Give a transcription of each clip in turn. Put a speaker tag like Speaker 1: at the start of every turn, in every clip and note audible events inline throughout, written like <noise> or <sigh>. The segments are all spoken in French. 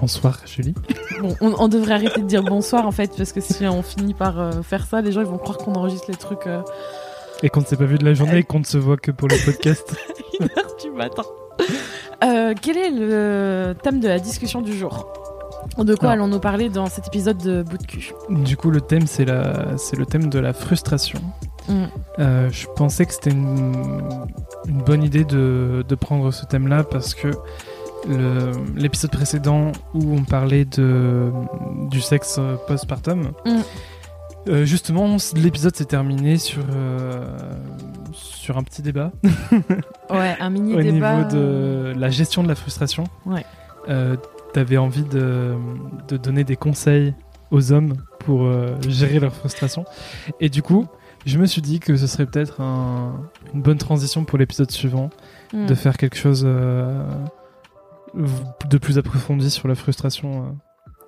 Speaker 1: Bonsoir Julie.
Speaker 2: Bon, on, devrait arrêter de dire bonsoir en fait, parce que si on finit par euh, faire ça, les gens ils vont croire qu'on enregistre les trucs. euh,
Speaker 1: Et qu'on ne s'est pas vu de la journée et qu'on ne se voit que pour le podcast. <laughs>
Speaker 2: une heure du matin. Euh, quel est le thème de la discussion du jour? De quoi
Speaker 1: Alors.
Speaker 2: allons-nous parler dans cet épisode de Bout de cul?
Speaker 1: Du coup, le thème, c'est la... c'est le thème de la frustration.
Speaker 2: Mm.
Speaker 1: Euh, je pensais que c'était une... une bonne idée de, de prendre ce thème-là parce que l'épisode précédent où on parlait de... du sexe euh, postpartum,
Speaker 2: Mm.
Speaker 1: euh, justement, l'épisode s'est terminé sur, euh, sur un petit débat. <laughs>
Speaker 2: Ouais, un mini
Speaker 1: au
Speaker 2: débat.
Speaker 1: niveau de la gestion de la frustration.
Speaker 2: Ouais.
Speaker 1: Euh, T'avais envie de, de donner des conseils aux hommes pour euh, gérer leur frustration. Et du coup, je me suis dit que ce serait peut-être un- une bonne transition pour l'épisode suivant
Speaker 2: Mm.
Speaker 1: de faire quelque chose euh, de plus approfondi sur la frustration.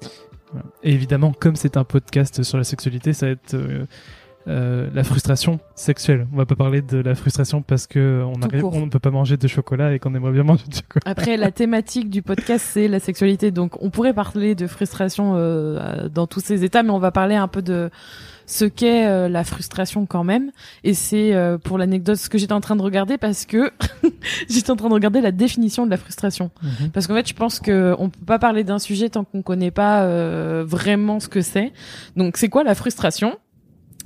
Speaker 1: euh. Voilà. Et évidemment, comme c'est un podcast sur la sexualité, ça va être euh, euh, la frustration sexuelle. On va pas parler de la frustration parce que on arrive, on ne peut pas manger de chocolat et qu'on aimerait bien manger de chocolat.
Speaker 2: Après, la thématique du podcast, c'est la sexualité. Donc, on pourrait parler de frustration euh, dans tous ces états, mais on va parler un peu de ce qu'est euh, la frustration quand même. Et c'est euh, pour l'anecdote ce que j'étais en train de regarder parce que <laughs> j'étais en train de regarder la définition de la frustration. Parce qu'en fait, je pense que on peut pas parler d'un sujet tant qu'on connaît pas euh, vraiment ce que c'est. Donc, c'est quoi la frustration?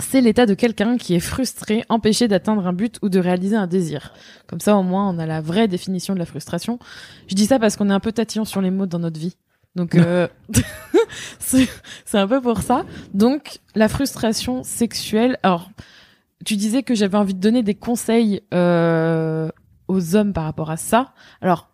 Speaker 2: C'est l'état de quelqu'un qui est frustré, empêché d'atteindre un but ou de réaliser un désir. Comme ça, au moins, on a la vraie définition de la frustration. Je dis ça parce qu'on est un peu tatillon sur les mots dans notre vie. Donc, euh, <laughs> c'est un peu pour ça. Donc, la frustration sexuelle. Alors, tu disais que j'avais envie de donner des conseils euh, aux hommes par rapport à ça. Alors,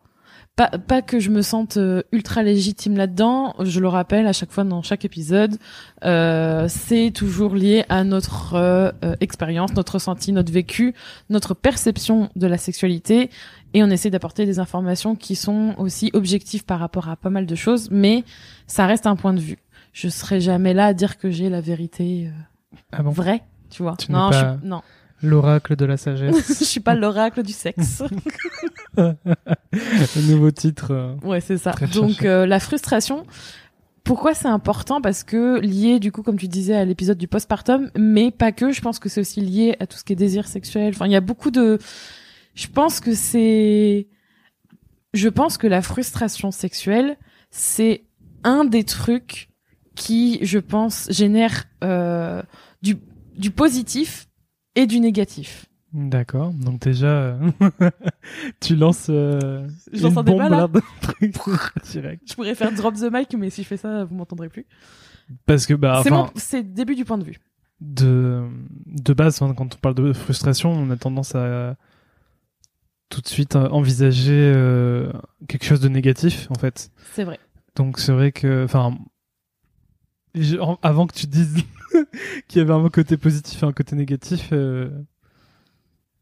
Speaker 2: pas, pas que je me sente euh, ultra légitime là-dedans, je le rappelle à chaque fois dans chaque épisode, euh, c'est toujours lié à notre euh, euh, expérience, notre ressenti, notre vécu, notre perception de la sexualité, et on essaie d'apporter des informations qui sont aussi objectives par rapport à pas mal de choses, mais ça reste un point de vue. Je serai jamais là à dire que j'ai la vérité euh,
Speaker 1: Ah bon?
Speaker 2: vraie, tu vois.
Speaker 1: Tu
Speaker 2: non, je
Speaker 1: pas-
Speaker 2: suis- non,
Speaker 1: L'oracle de la sagesse. <laughs>
Speaker 2: je suis pas l'oracle du sexe. <laughs>
Speaker 1: Nouveau titre. euh,
Speaker 2: Ouais, c'est ça. Donc euh, la frustration. Pourquoi c'est important? Parce que lié, du coup, comme tu disais, à l'épisode du postpartum, mais pas que. Je pense que c'est aussi lié à tout ce qui est désir sexuel. Enfin, il y a beaucoup de. Je pense que c'est. Je pense que la frustration sexuelle, c'est un des trucs qui, je pense, génère euh, du du positif et du négatif.
Speaker 1: D'accord. Donc déjà, euh, <laughs> tu lances euh,
Speaker 2: Je lance
Speaker 1: une
Speaker 2: un débat,
Speaker 1: bombe
Speaker 2: là <laughs>
Speaker 1: direct.
Speaker 2: Je pourrais faire drop the mic, mais si je fais ça, vous m'entendrez plus.
Speaker 1: Parce que bah,
Speaker 2: c'est mon, le début du point de vue.
Speaker 1: de de base, hein, quand on parle de frustration, on a tendance à tout de suite euh, envisager euh, quelque chose de négatif, en fait.
Speaker 2: C'est vrai.
Speaker 1: Donc c'est vrai que, enfin, avant que tu dises <laughs> qu'il y avait un côté positif et un côté négatif, euh,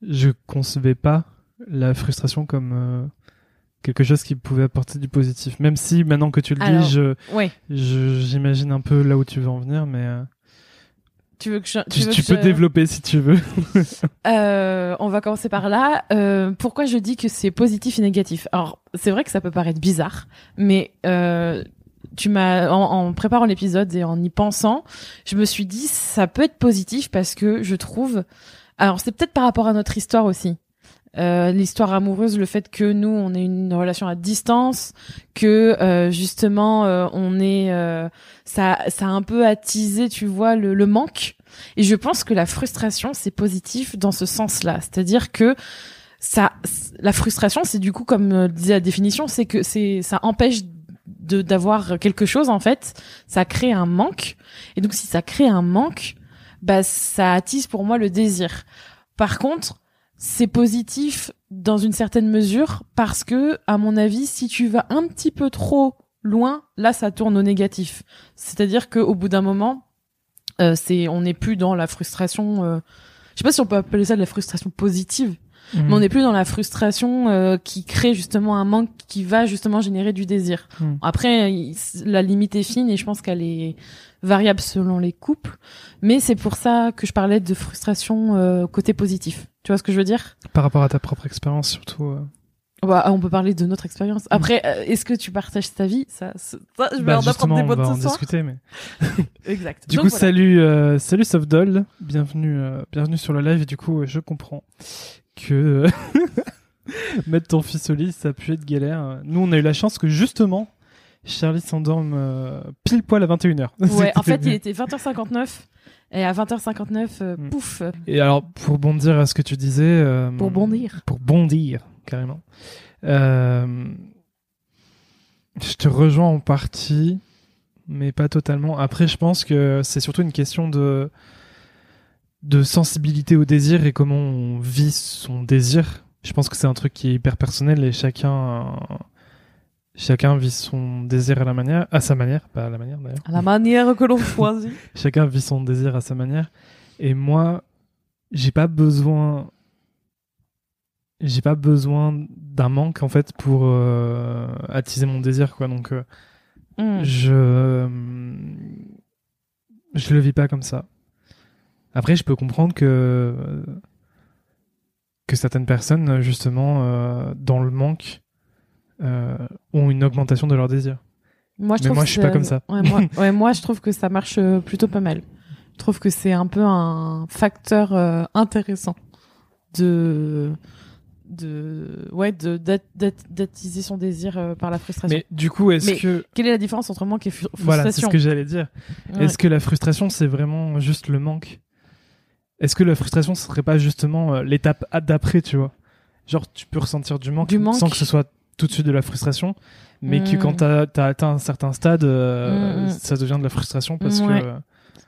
Speaker 1: je concevais pas la frustration comme euh, quelque chose qui pouvait apporter du positif. Même si maintenant que tu le
Speaker 2: Alors,
Speaker 1: dis, je,
Speaker 2: Ouais.
Speaker 1: je- j'imagine un peu là où tu veux en venir, mais euh,
Speaker 2: Tu veux que je,
Speaker 1: tu,
Speaker 2: veux
Speaker 1: tu
Speaker 2: que
Speaker 1: peux
Speaker 2: je-
Speaker 1: développer si tu veux. <laughs>
Speaker 2: Euh, on va commencer par là. Euh, pourquoi je dis que c'est positif et négatif? Alors, c'est vrai que ça peut paraître bizarre, mais euh, tu m'as en, en préparant l'épisode et en y pensant, je me suis dit ça peut être positif parce que je trouve. Alors, c'est peut-être par rapport à notre histoire aussi. Euh, l'histoire amoureuse, le fait que nous on ait une relation à distance, que euh, justement euh, on est, euh, ça, ça a un peu attisé, tu vois, le, le manque. Et je pense que la frustration, c'est positif dans ce sens-là. C'est-à-dire que ça, la frustration, c'est du coup, comme euh, disait la définition, c'est que c'est, ça empêche de, d'avoir quelque chose, en fait. Ça crée un manque. Et donc, si ça crée un manque, bah, ça attise pour moi le désir. Par contre, c'est positif dans une certaine mesure parce que, à mon avis, si tu vas un petit peu trop loin, là, ça tourne au négatif. C'est-à-dire qu'au bout d'un moment, euh, c'est, on n'est plus dans la frustration. Euh, je sais pas si on peut appeler ça de la frustration positive, Mais on n'est plus dans la frustration euh, qui crée justement un manque qui va justement générer du désir.
Speaker 1: Mhm.
Speaker 2: Après, il- la limite est fine et je pense qu'elle est variable selon les couples, mais c'est pour ça que je parlais de frustration euh, côté positif. Tu vois ce que je veux dire?
Speaker 1: Par rapport à ta propre expérience, surtout. euh.
Speaker 2: bah, On peut parler de notre expérience. Après, euh, est-ce que tu partages ta vie? Ça, ça, je vais
Speaker 1: Bah,
Speaker 2: en apprendre des
Speaker 1: on
Speaker 2: bonnes
Speaker 1: va en discuter, mais. <laughs>
Speaker 2: Exact.
Speaker 1: Du
Speaker 2: Donc,
Speaker 1: coup,
Speaker 2: voilà.
Speaker 1: salut, euh, salut Softdoll, bienvenue, euh, bienvenue sur le live. Et du coup, je comprends que euh, <laughs> mettre ton fils au lit, ça a pu être galère. Nous, on a eu la chance que justement, Charlie s'endorme euh, pile poil à 21h. <laughs>
Speaker 2: Ouais, en fait, il était 20h59 et à 20h59, euh,
Speaker 1: Mm.
Speaker 2: pouf,
Speaker 1: Et alors, pour bondir à ce que tu disais. euh,
Speaker 2: pour bondir.
Speaker 1: Pour bondir, carrément. Je te rejoins en partie, mais pas totalement. Après, je pense que c'est surtout une question de de sensibilité au désir et comment on vit son désir. Je pense que c'est un truc qui est hyper personnel et chacun chacun vit son désir à la manière à sa manière, pas à la manière d'ailleurs.
Speaker 2: À la manière que l'on <laughs> choisit.
Speaker 1: Chacun vit son désir à sa manière. Et moi, j'ai pas besoin. J'ai pas besoin d'un manque en fait pour euh, attiser mon désir quoi. Donc euh,
Speaker 2: Mm.
Speaker 1: je je le vis pas comme ça. Après, je peux comprendre que que certaines personnes justement euh, dans le manque euh, ont une augmentation de leur désir.
Speaker 2: Moi, je
Speaker 1: Mais moi, je suis pas comme ça.
Speaker 2: Ouais, moi, <laughs> ouais, moi, je trouve que ça marche euh, plutôt pas mal. Je trouve que c'est un peu un facteur euh, intéressant de de ouais de d'at- d'at- d'attiser son désir par la frustration.
Speaker 1: Mais du coup, est-ce que
Speaker 2: Quelle est la différence entre manque et fru- frustration
Speaker 1: voilà, c'est ce que j'allais dire.
Speaker 2: Ouais.
Speaker 1: Est-ce que la frustration, c'est vraiment juste le manque? Est-ce que la frustration, ce serait pas justement euh, l'étape d'après, tu vois? Genre, tu peux ressentir du manque,
Speaker 2: Du manque.
Speaker 1: sans que ce soit tout de suite de la frustration, mais que
Speaker 2: Mm.
Speaker 1: quand t'as as atteint un certain stade, euh,
Speaker 2: Mm, mm.
Speaker 1: ça devient de la frustration parce
Speaker 2: Ouais.
Speaker 1: que... euh,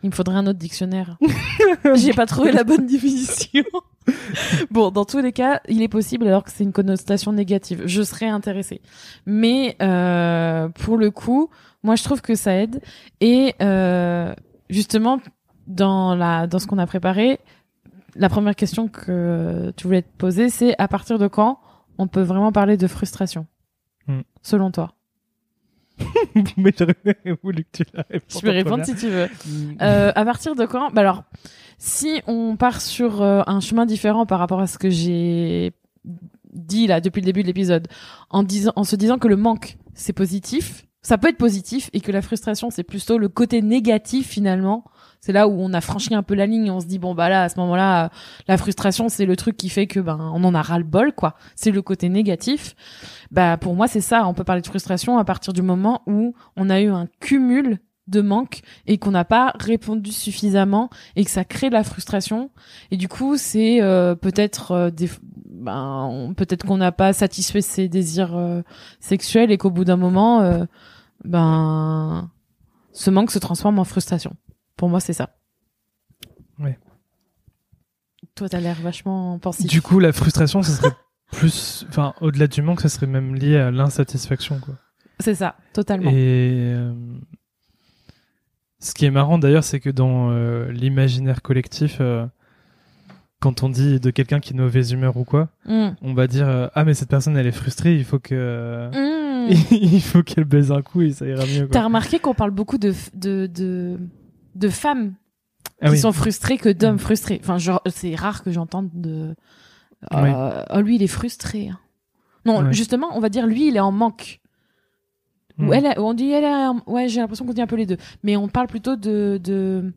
Speaker 2: Il me faudrait un autre dictionnaire. <laughs> J'ai pas trouvé la bonne définition. <laughs> bon, dans tous les cas, il est possible alors que c'est une connotation négative. Je serais intéressée. Mais euh, pour le coup, moi je trouve que ça aide. Et euh, justement, dans la dans ce qu'on a préparé, la première question que tu voulais te poser, c'est à partir de quand on peut vraiment parler de frustration,
Speaker 1: Hmm.
Speaker 2: selon toi? <laughs>
Speaker 1: Mais j'aurais voulu que tu la répondes.
Speaker 2: Je peux répondre
Speaker 1: première.
Speaker 2: si tu veux.
Speaker 1: Mm.
Speaker 2: Euh, à partir de quand Bah alors, si on part sur euh, un chemin différent par rapport à ce que j'ai dit là depuis le début de l'épisode, en disant, en se disant que le manque c'est positif, ça peut être positif et que la frustration c'est plutôt le côté négatif finalement. C'est là où on a franchi un peu la ligne on se dit bon bah là à ce moment-là la frustration c'est le truc qui fait que ben on en a ras le bol quoi. C'est le côté négatif. Bah pour moi c'est ça, on peut parler de frustration à partir du moment où on a eu un cumul de manque et qu'on n'a pas répondu suffisamment et que ça crée de la frustration et du coup c'est euh, peut-être euh, des ben peut-être qu'on n'a pas satisfait ses désirs euh, sexuels et qu'au bout d'un moment euh, ben ce manque se transforme en frustration pour moi c'est ça
Speaker 1: Ouais.
Speaker 2: toi t'as l'air vachement pensif
Speaker 1: Du coup, la frustration, ça serait <laughs> plus... Enfin, au-delà du manque, ça serait même lié à l'insatisfaction, quoi.
Speaker 2: c'est ça totalement
Speaker 1: Et euh, ce qui est marrant d'ailleurs, c'est que dans euh, l'imaginaire collectif, euh, quand on dit de quelqu'un qui est de mauvaise humeur ou quoi,
Speaker 2: Mm.
Speaker 1: on va dire ah mais cette personne elle est frustrée, il faut que
Speaker 2: Mm. <laughs>
Speaker 1: il faut qu'elle baise un coup et ça ira mieux.
Speaker 2: t'as remarqué qu'on parle beaucoup de f- de de, de femmes
Speaker 1: Ah
Speaker 2: qui
Speaker 1: oui.
Speaker 2: sont frustrés que d'hommes
Speaker 1: Mm.
Speaker 2: frustrés. Enfin, genre, c'est rare que j'entende de. Euh, oh, lui, il est frustré. hein. Non,
Speaker 1: Ouais.
Speaker 2: justement, on va dire lui, il est en manque. Ou
Speaker 1: Mm.
Speaker 2: elle, est- on dit elle est. en- Ouais, j'ai l'impression qu'on dit un peu les deux. Mais on parle plutôt de, de...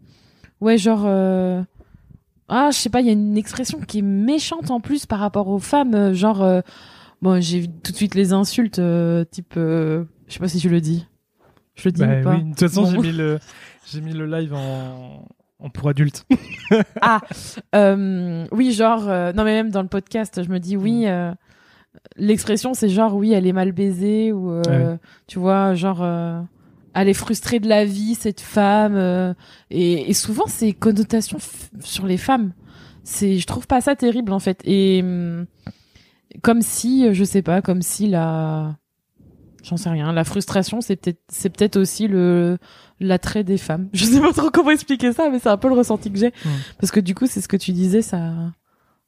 Speaker 2: ouais, genre. euh, Ah, je sais pas, il y a une expression qui est méchante en plus par rapport aux femmes, euh, genre. euh, Bon, j'ai vu tout de suite les insultes, euh, type. Je sais pas si je le dis. Je le dis
Speaker 1: Bah
Speaker 2: ou pas
Speaker 1: oui, de toute façon
Speaker 2: Bon.
Speaker 1: j'ai mis le <laughs> j'ai mis le live en en pour adultes. <laughs>
Speaker 2: Euh, oui, genre, euh, non mais même dans le podcast, je me dis
Speaker 1: Mm.
Speaker 2: oui. euh, L'expression, c'est genre oui, elle est mal baisée ou euh, tu vois, genre euh, elle est frustrée de la vie cette femme. euh, et, et souvent, c'est connotations f- sur les femmes. C'est, je trouve pas ça terrible en fait. Et hum, comme si, je sais pas, comme si la J'en sais rien. La frustration, c'est peut-être, c'est peut-être aussi le l'attrait des femmes. <laughs> Je sais pas trop comment expliquer ça, mais c'est un peu le ressenti que j'ai.
Speaker 1: Mm.
Speaker 2: Parce que du coup, c'est ce que tu disais, ça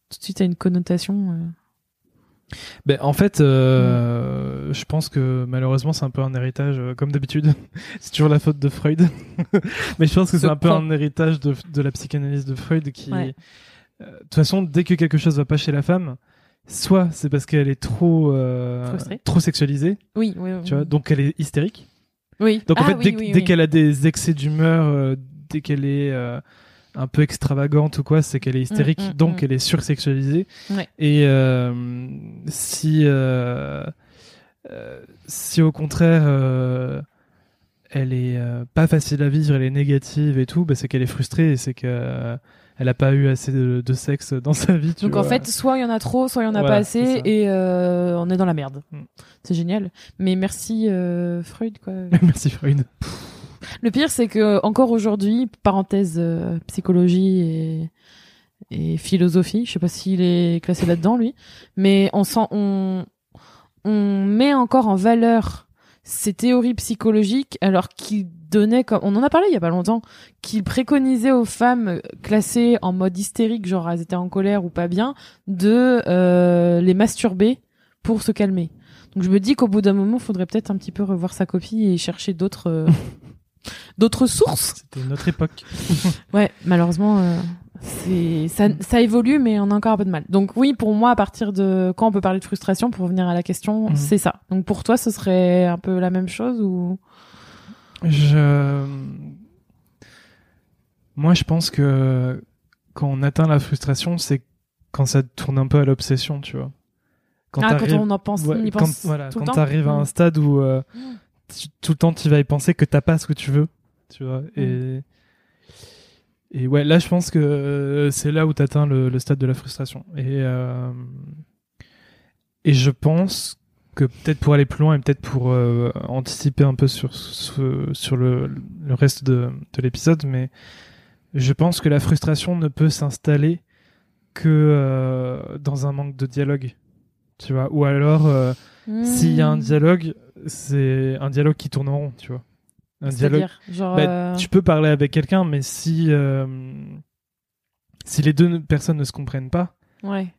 Speaker 2: tout de suite a une connotation. euh,
Speaker 1: Ben, en fait, euh, je pense que malheureusement, c'est un peu un héritage, euh, comme d'habitude. <laughs> c'est toujours la faute de Freud. <laughs> Mais je pense que
Speaker 2: Ce
Speaker 1: c'est un peu un héritage de, de la psychanalyse de Freud qui.
Speaker 2: Ouais.
Speaker 1: euh, De toute façon, dès que quelque chose va pas chez la femme, soit c'est parce qu'elle est trop, euh, trop sexualisée,
Speaker 2: Oui, oui, oui.
Speaker 1: tu vois, donc elle est hystérique.
Speaker 2: Oui.
Speaker 1: Donc en
Speaker 2: Ah
Speaker 1: fait,
Speaker 2: oui,
Speaker 1: dès,
Speaker 2: oui,
Speaker 1: dès qu'elle a des excès d'humeur, euh, dès qu'elle est euh, un peu extravagante ou quoi, c'est qu'elle est hystérique,
Speaker 2: Mm, mm,
Speaker 1: donc
Speaker 2: mm.
Speaker 1: elle est sursexualisée.
Speaker 2: Ouais.
Speaker 1: Et euh, si si au contraire elle est pas facile à vivre, elle est négative et tout, bah, c'est qu'elle est frustrée et c'est que elle a pas eu assez de, de sexe dans sa vie. tu
Speaker 2: Donc en fait, soit il y en a trop, soit il y en a
Speaker 1: Voilà,
Speaker 2: pas assez, et euh, on est dans la merde.
Speaker 1: Mm.
Speaker 2: C'est génial. Mais merci euh, Freud, quoi. <laughs>
Speaker 1: merci Freud.
Speaker 2: Le pire, c'est que encore aujourd'hui, parenthèse euh, psychologie et, et philosophie, je sais pas s'il est classé là-dedans lui, mais on sent, on, on met encore en valeur ces théories psychologiques alors qu'il donnait comme on en a parlé il y a pas longtemps qu'il préconisait aux femmes classées en mode hystérique genre elles étaient en colère ou pas bien de euh, les masturber pour se calmer donc je me dis qu'au bout d'un moment faudrait peut-être un petit peu revoir sa copie et chercher d'autres euh, <laughs> d'autres sources
Speaker 1: C'était une autre époque.
Speaker 2: ouais malheureusement euh, ça, ça évolue mais on a encore un peu de mal donc oui pour moi à partir de quand on peut parler de frustration pour revenir à la question
Speaker 1: Mhm.
Speaker 2: c'est ça donc pour toi ce serait un peu la même chose ou?
Speaker 1: Je... Moi, je pense que quand on atteint la frustration, c'est quand ça tourne un peu à l'obsession, tu vois.
Speaker 2: ah, quand
Speaker 1: t'arrives-
Speaker 2: on en pense
Speaker 1: ouais,
Speaker 2: on y
Speaker 1: quand,
Speaker 2: pense
Speaker 1: voilà,
Speaker 2: tout le
Speaker 1: quand t'arrives à
Speaker 2: Mm.
Speaker 1: un stade où euh, tu- tout le temps tu vas y penser que t'as pas ce que tu veux, tu vois. Et, et ouais, là, je pense que euh, c'est là où t'atteins le, le stade de la frustration. Et, euh, et je pense que peut-être pour aller plus loin et peut-être pour euh, anticiper un peu sur, sur le, le reste de, de l'épisode, mais je pense que la frustration ne peut s'installer que euh, dans un manque de dialogue. Tu vois, ou alors euh, s'il y a un dialogue, c'est un dialogue qui tourne en rond, tu vois. Un dialogue.
Speaker 2: Genre,
Speaker 1: Bah,
Speaker 2: euh,
Speaker 1: Tu peux parler avec quelqu'un, mais si euh, si les deux personnes ne se comprennent pas,
Speaker 2: ouais.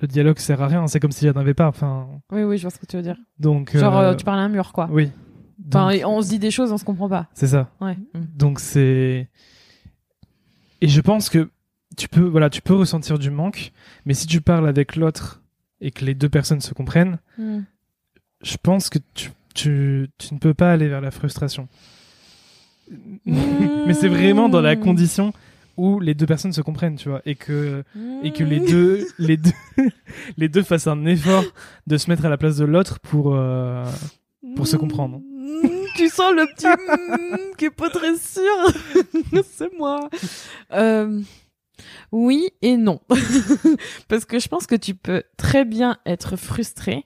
Speaker 1: le dialogue sert à rien. C'est comme s'il n'y en avait pas. Enfin,
Speaker 2: Oui, oui, je vois ce que tu veux dire.
Speaker 1: donc.
Speaker 2: Genre,
Speaker 1: euh,
Speaker 2: euh, tu parles à un mur, quoi.
Speaker 1: Oui.
Speaker 2: Enfin,
Speaker 1: Donc,
Speaker 2: on se dit des choses, on se comprend pas.
Speaker 1: c'est ça.
Speaker 2: Ouais.
Speaker 1: Donc c'est et je pense que tu peux voilà tu peux ressentir du manque, mais si tu parles avec l'autre et que les deux personnes se comprennent,
Speaker 2: Mm.
Speaker 1: je pense que tu tu, tu ne peux pas aller vers la frustration. Mais c'est vraiment dans la
Speaker 2: Mm.
Speaker 1: condition où les deux personnes se comprennent, tu vois, et que et que les
Speaker 2: Mm.
Speaker 1: deux les deux <laughs> les deux fassent un effort de se mettre à la place de l'autre pour euh, pour se comprendre.
Speaker 2: Mm, Tu sens le petit qui est pas très sûr. <laughs> C'est moi. Euh, oui et non. <laughs> Parce que je pense que tu peux très bien être frustré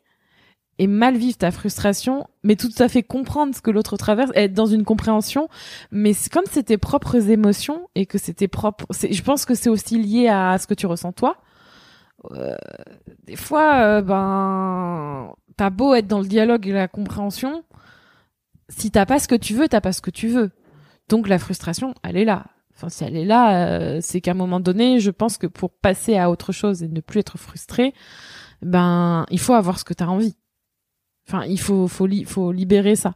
Speaker 2: et mal vivre ta frustration, mais tout à fait comprendre ce que l'autre traverse, être dans une compréhension. Mais comme c'est tes propres émotions et que c'est tes propres. Je pense que c'est aussi lié à ce que tu ressens toi. Euh, des fois, euh, ben, t'as beau être dans le dialogue et la compréhension, si t'as pas ce que tu veux, t'as pas ce que tu veux. Donc la frustration, elle est là. Enfin, si elle est là, euh, c'est qu'à un moment donné, je pense que pour passer à autre chose et ne plus être frustré, ben, il faut avoir ce que t'as envie. Enfin, il faut, faut, li- faut libérer ça.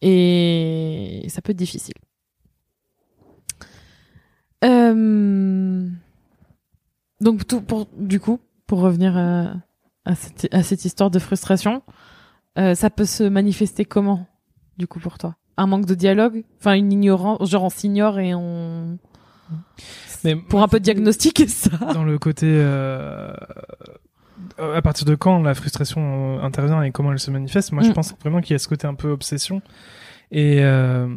Speaker 2: Et ça peut être difficile. Euh... Donc, tout pour, du coup, pour revenir à, à, cette, à cette histoire de frustration, euh, ça peut se manifester comment, du coup, pour toi? Un manque de dialogue? Enfin, une ignorance, genre on s'ignore et on...
Speaker 1: Mais
Speaker 2: Pour un peu diagnostiquer ça.
Speaker 1: dans le côté euh, à partir de quand la frustration euh, intervient et comment elle se manifeste? Moi je
Speaker 2: Mm.
Speaker 1: pense vraiment qu'il y a ce côté un peu obsession et euh,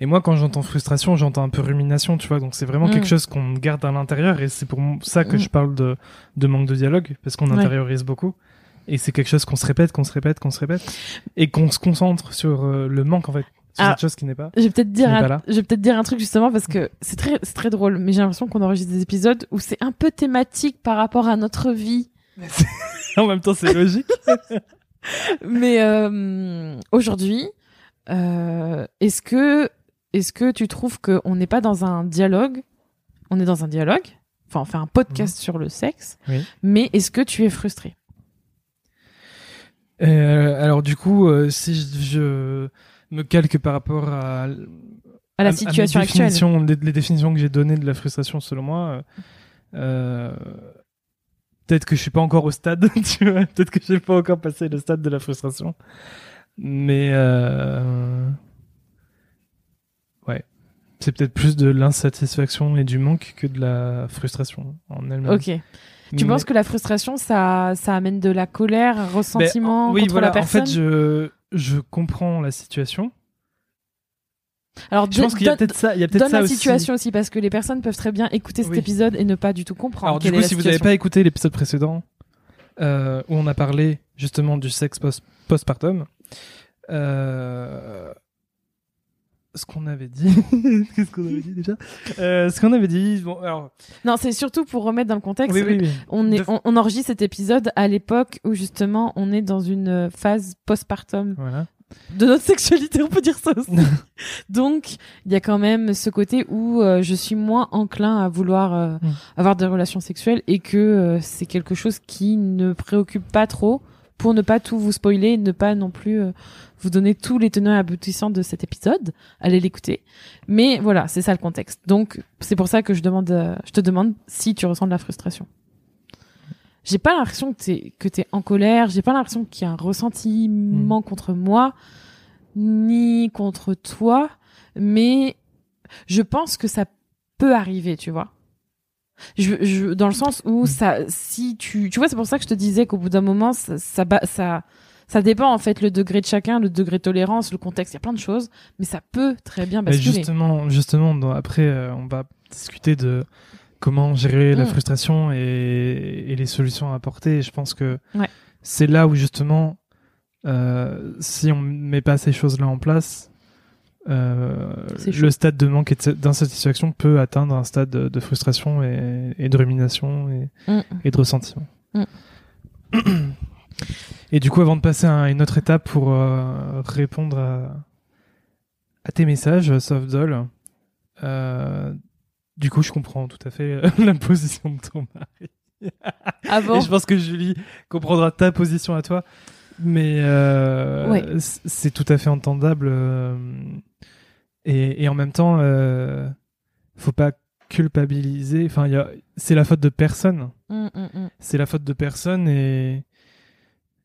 Speaker 1: et moi quand j'entends frustration j'entends un peu rumination tu vois donc c'est vraiment
Speaker 2: Mm.
Speaker 1: quelque chose qu'on garde à l'intérieur et c'est pour ça que
Speaker 2: Mm.
Speaker 1: je parle de de manque de dialogue parce qu'on
Speaker 2: Ouais.
Speaker 1: intériorise beaucoup et c'est quelque chose qu'on se répète qu'on se répète qu'on se répète et qu'on se concentre sur euh, le manque en fait sur
Speaker 2: Ah.
Speaker 1: chose qui n'est pas
Speaker 2: Je vais peut-être dire, un, je vais peut-être dire un truc justement parce que c'est très, c'est très drôle, mais j'ai l'impression qu'on enregistre des épisodes où c'est un peu thématique par rapport à notre vie. <laughs>
Speaker 1: en même temps c'est logique <laughs>
Speaker 2: Mais euh, aujourd'hui, euh, est-ce que est-ce que tu trouves qu'on n'est pas dans un dialogue? On est dans un dialogue? Enfin, on fait un podcast sur le sexe.
Speaker 1: Oui.
Speaker 2: Mais est-ce que tu es frustré?
Speaker 1: Euh, alors du coup, si je, je me calque par rapport à,
Speaker 2: à la situation
Speaker 1: à mes
Speaker 2: actuelle
Speaker 1: les, définitions que j'ai données de la frustration, selon moi, euh, peut-être que je suis pas encore au stade, <laughs> tu vois, peut-être que j'ai pas encore passé le stade de la frustration, mais euh, ouais, c'est peut-être plus de l'insatisfaction et du manque que de la frustration en elle-même.
Speaker 2: Ok. Tu penses que la frustration, ça, ça amène de la colère, un
Speaker 1: Ben,
Speaker 2: ressentiment
Speaker 1: oui,
Speaker 2: contre
Speaker 1: voilà.
Speaker 2: la personne
Speaker 1: En fait, je je comprends la situation.
Speaker 2: Alors,
Speaker 1: Je pense qu'il y a peut-être ça, il y a peut-être ça
Speaker 2: la
Speaker 1: aussi.
Speaker 2: situation aussi, parce que les personnes peuvent très bien écouter cet
Speaker 1: Oui.
Speaker 2: épisode et ne pas du tout comprendre.
Speaker 1: Alors du coup, si vous n'avez pas écouté l'épisode précédent euh, où on a parlé justement du sexe post postpartum, euh, ce qu'on avait dit, <laughs> qu'est-ce qu'on avait dit déjà Euh, Ce qu'on avait dit, bon, alors,
Speaker 2: Non, c'est surtout pour remettre dans le contexte.
Speaker 1: oui, oui, oui.
Speaker 2: On, est,
Speaker 1: De-
Speaker 2: on, on enregistre cet épisode à l'époque où justement on est dans une phase postpartum
Speaker 1: Voilà.
Speaker 2: De notre sexualité, on peut dire ça aussi. Donc il y a quand même ce côté où euh, je suis moins enclin à vouloir euh,
Speaker 1: Mm.
Speaker 2: avoir des relations sexuelles et que euh, c'est quelque chose qui ne préoccupe pas trop pour ne pas tout vous spoiler, et ne pas non plus vous donner tous les tenants et aboutissants de cet épisode. Allez l'écouter. Mais voilà, c'est ça le contexte. Donc c'est pour ça que je demande, je te demande si tu ressens de la frustration. J'ai pas l'impression que t'es que t'es en colère. J'ai pas l'impression qu'il y a un ressentiment contre moi ni contre toi, mais je pense que ça peut arriver, tu vois. Je, je, dans le sens où
Speaker 1: Mm.
Speaker 2: ça, si tu, tu vois, c'est pour ça que je te disais qu'au bout d'un moment, ça, ça, ça, ça dépend en fait le degré de chacun, le degré de tolérance, le contexte, il y a plein de choses, mais ça peut très bien
Speaker 1: Mais
Speaker 2: basculer.
Speaker 1: justement, justement, dans- après, euh, on va discuter de comment gérer la
Speaker 2: Mm.
Speaker 1: frustration et, et les solutions à apporter. Et je pense que
Speaker 2: Ouais.
Speaker 1: c'est là où justement, euh, si on met pas ces choses-là en place, euh, le stade de manque et d'insatisfaction peut atteindre un stade de, de frustration et, et de rumination et,
Speaker 2: Mm.
Speaker 1: et de ressentiment.
Speaker 2: Mm.
Speaker 1: Et du coup, avant de passer à une autre étape pour euh, répondre à, à tes messages, Softdoll, euh, du coup, je comprends tout à fait euh, <laughs> la position de ton mari.
Speaker 2: Ah bon
Speaker 1: Et je pense que Julie comprendra ta position à toi. Mais euh,
Speaker 2: Ouais.
Speaker 1: c'est tout à fait entendable. euh, et, et en même temps, euh, faut pas culpabiliser. Enfin, c'est la faute de personne.
Speaker 2: Hum, hum, hum.
Speaker 1: C'est la faute de personne et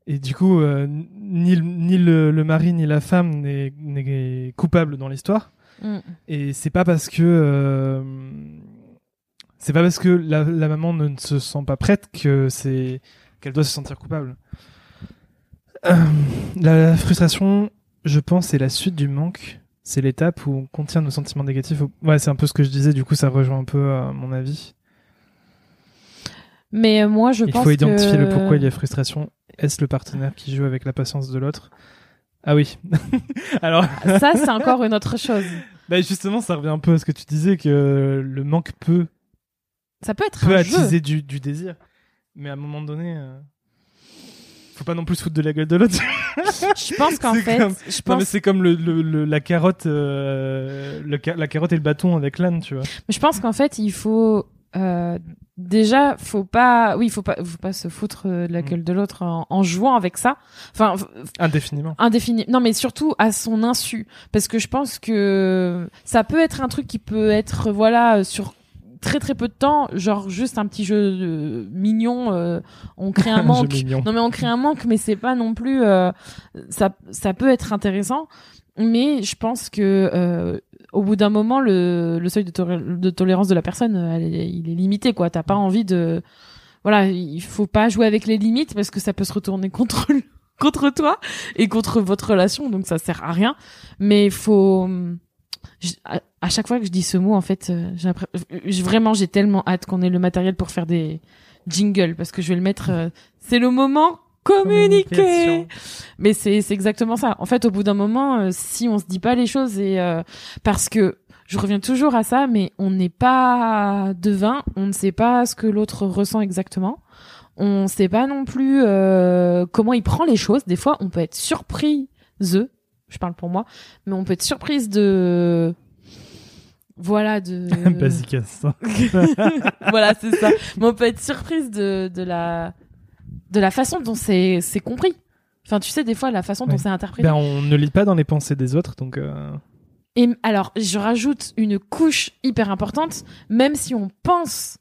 Speaker 1: et du coup, ni, le- ni le, le mari ni la femme n'est coupable dans l'histoire.
Speaker 2: Hum.
Speaker 1: Et c'est pas parce que euh, c'est pas parce que la, la maman ne, ne se sent pas prête que c'est qu'elle doit se sentir coupable. Euh, la frustration, je pense, c'est la suite du manque. C'est l'étape où on contient nos sentiments négatifs. Ouais, c'est un peu ce que je disais. Du coup, ça rejoint un peu euh, mon avis.
Speaker 2: Mais moi, je
Speaker 1: il
Speaker 2: pense
Speaker 1: faut identifier
Speaker 2: que...
Speaker 1: le pourquoi il y a frustration. Est-ce le partenaire qui joue avec la patience de l'autre? Ah oui. <laughs> Alors,
Speaker 2: Ça, c'est encore une autre chose.
Speaker 1: bah justement, ça revient un peu à ce que tu disais que le manque peut
Speaker 2: Ça peut être
Speaker 1: peut
Speaker 2: un jeu.
Speaker 1: attiser du, du désir, mais à un moment donné, euh, faut pas non plus se foutre de la gueule de l'autre. <laughs>
Speaker 2: Je pense qu'en fait,
Speaker 1: comme-
Speaker 2: je
Speaker 1: non
Speaker 2: pense
Speaker 1: mais c'est comme le, le- le- la carotte, euh, la carotte et le bâton avec l'âne, tu vois.
Speaker 2: Je pense qu'en fait, il faut euh, déjà, faut pas, oui, faut pas, faut pas se foutre euh, de la
Speaker 1: Mm.
Speaker 2: gueule de l'autre en, en jouant avec ça. Enfin,
Speaker 1: Indéfiniment.
Speaker 2: indéfini. Non, mais surtout à son insu, parce que je pense que ça peut être un truc qui peut être, voilà, sur très très peu de temps, genre juste un petit jeu euh, mignon. euh, on crée un <laughs> manque. Non mais on crée un manque, mais c'est pas non plus. euh, ça, ça peut être intéressant, mais je pense que euh, au bout d'un moment, le, le seuil de, tolé- de tolérance de la personne, euh, il est limité, quoi. T'as pas envie de. Voilà, il faut pas jouer avec les limites parce que ça peut se retourner contre <laughs> contre toi et contre votre relation, donc ça sert à rien. Mais il faut. à, chaque fois que je dis ce mot, en fait, euh, j'ai vraiment, j'ai tellement hâte qu'on ait le matériel pour faire des jingles parce que je vais le mettre. euh, c'est le moment communiquer. Mais c'est c'est exactement ça. En fait, au bout d'un moment, euh, si on se dit pas les choses et euh, parce que je reviens toujours à ça, mais on n'est pas devin, on ne sait pas ce que l'autre ressent exactement. On sait pas non plus euh, comment il prend les choses. Des fois, on peut être surprise, je parle pour moi, mais on peut être surprise de voilà de <laughs> <laughs> voilà c'est ça mais on peut être surprise de, de la de la façon dont c'est c'est compris. Enfin tu sais des fois la façon dont c'est interprété.
Speaker 1: Ben, on ne lit pas dans les pensées des autres, donc. euh,
Speaker 2: et alors je rajoute une couche hyper importante. Même si on pense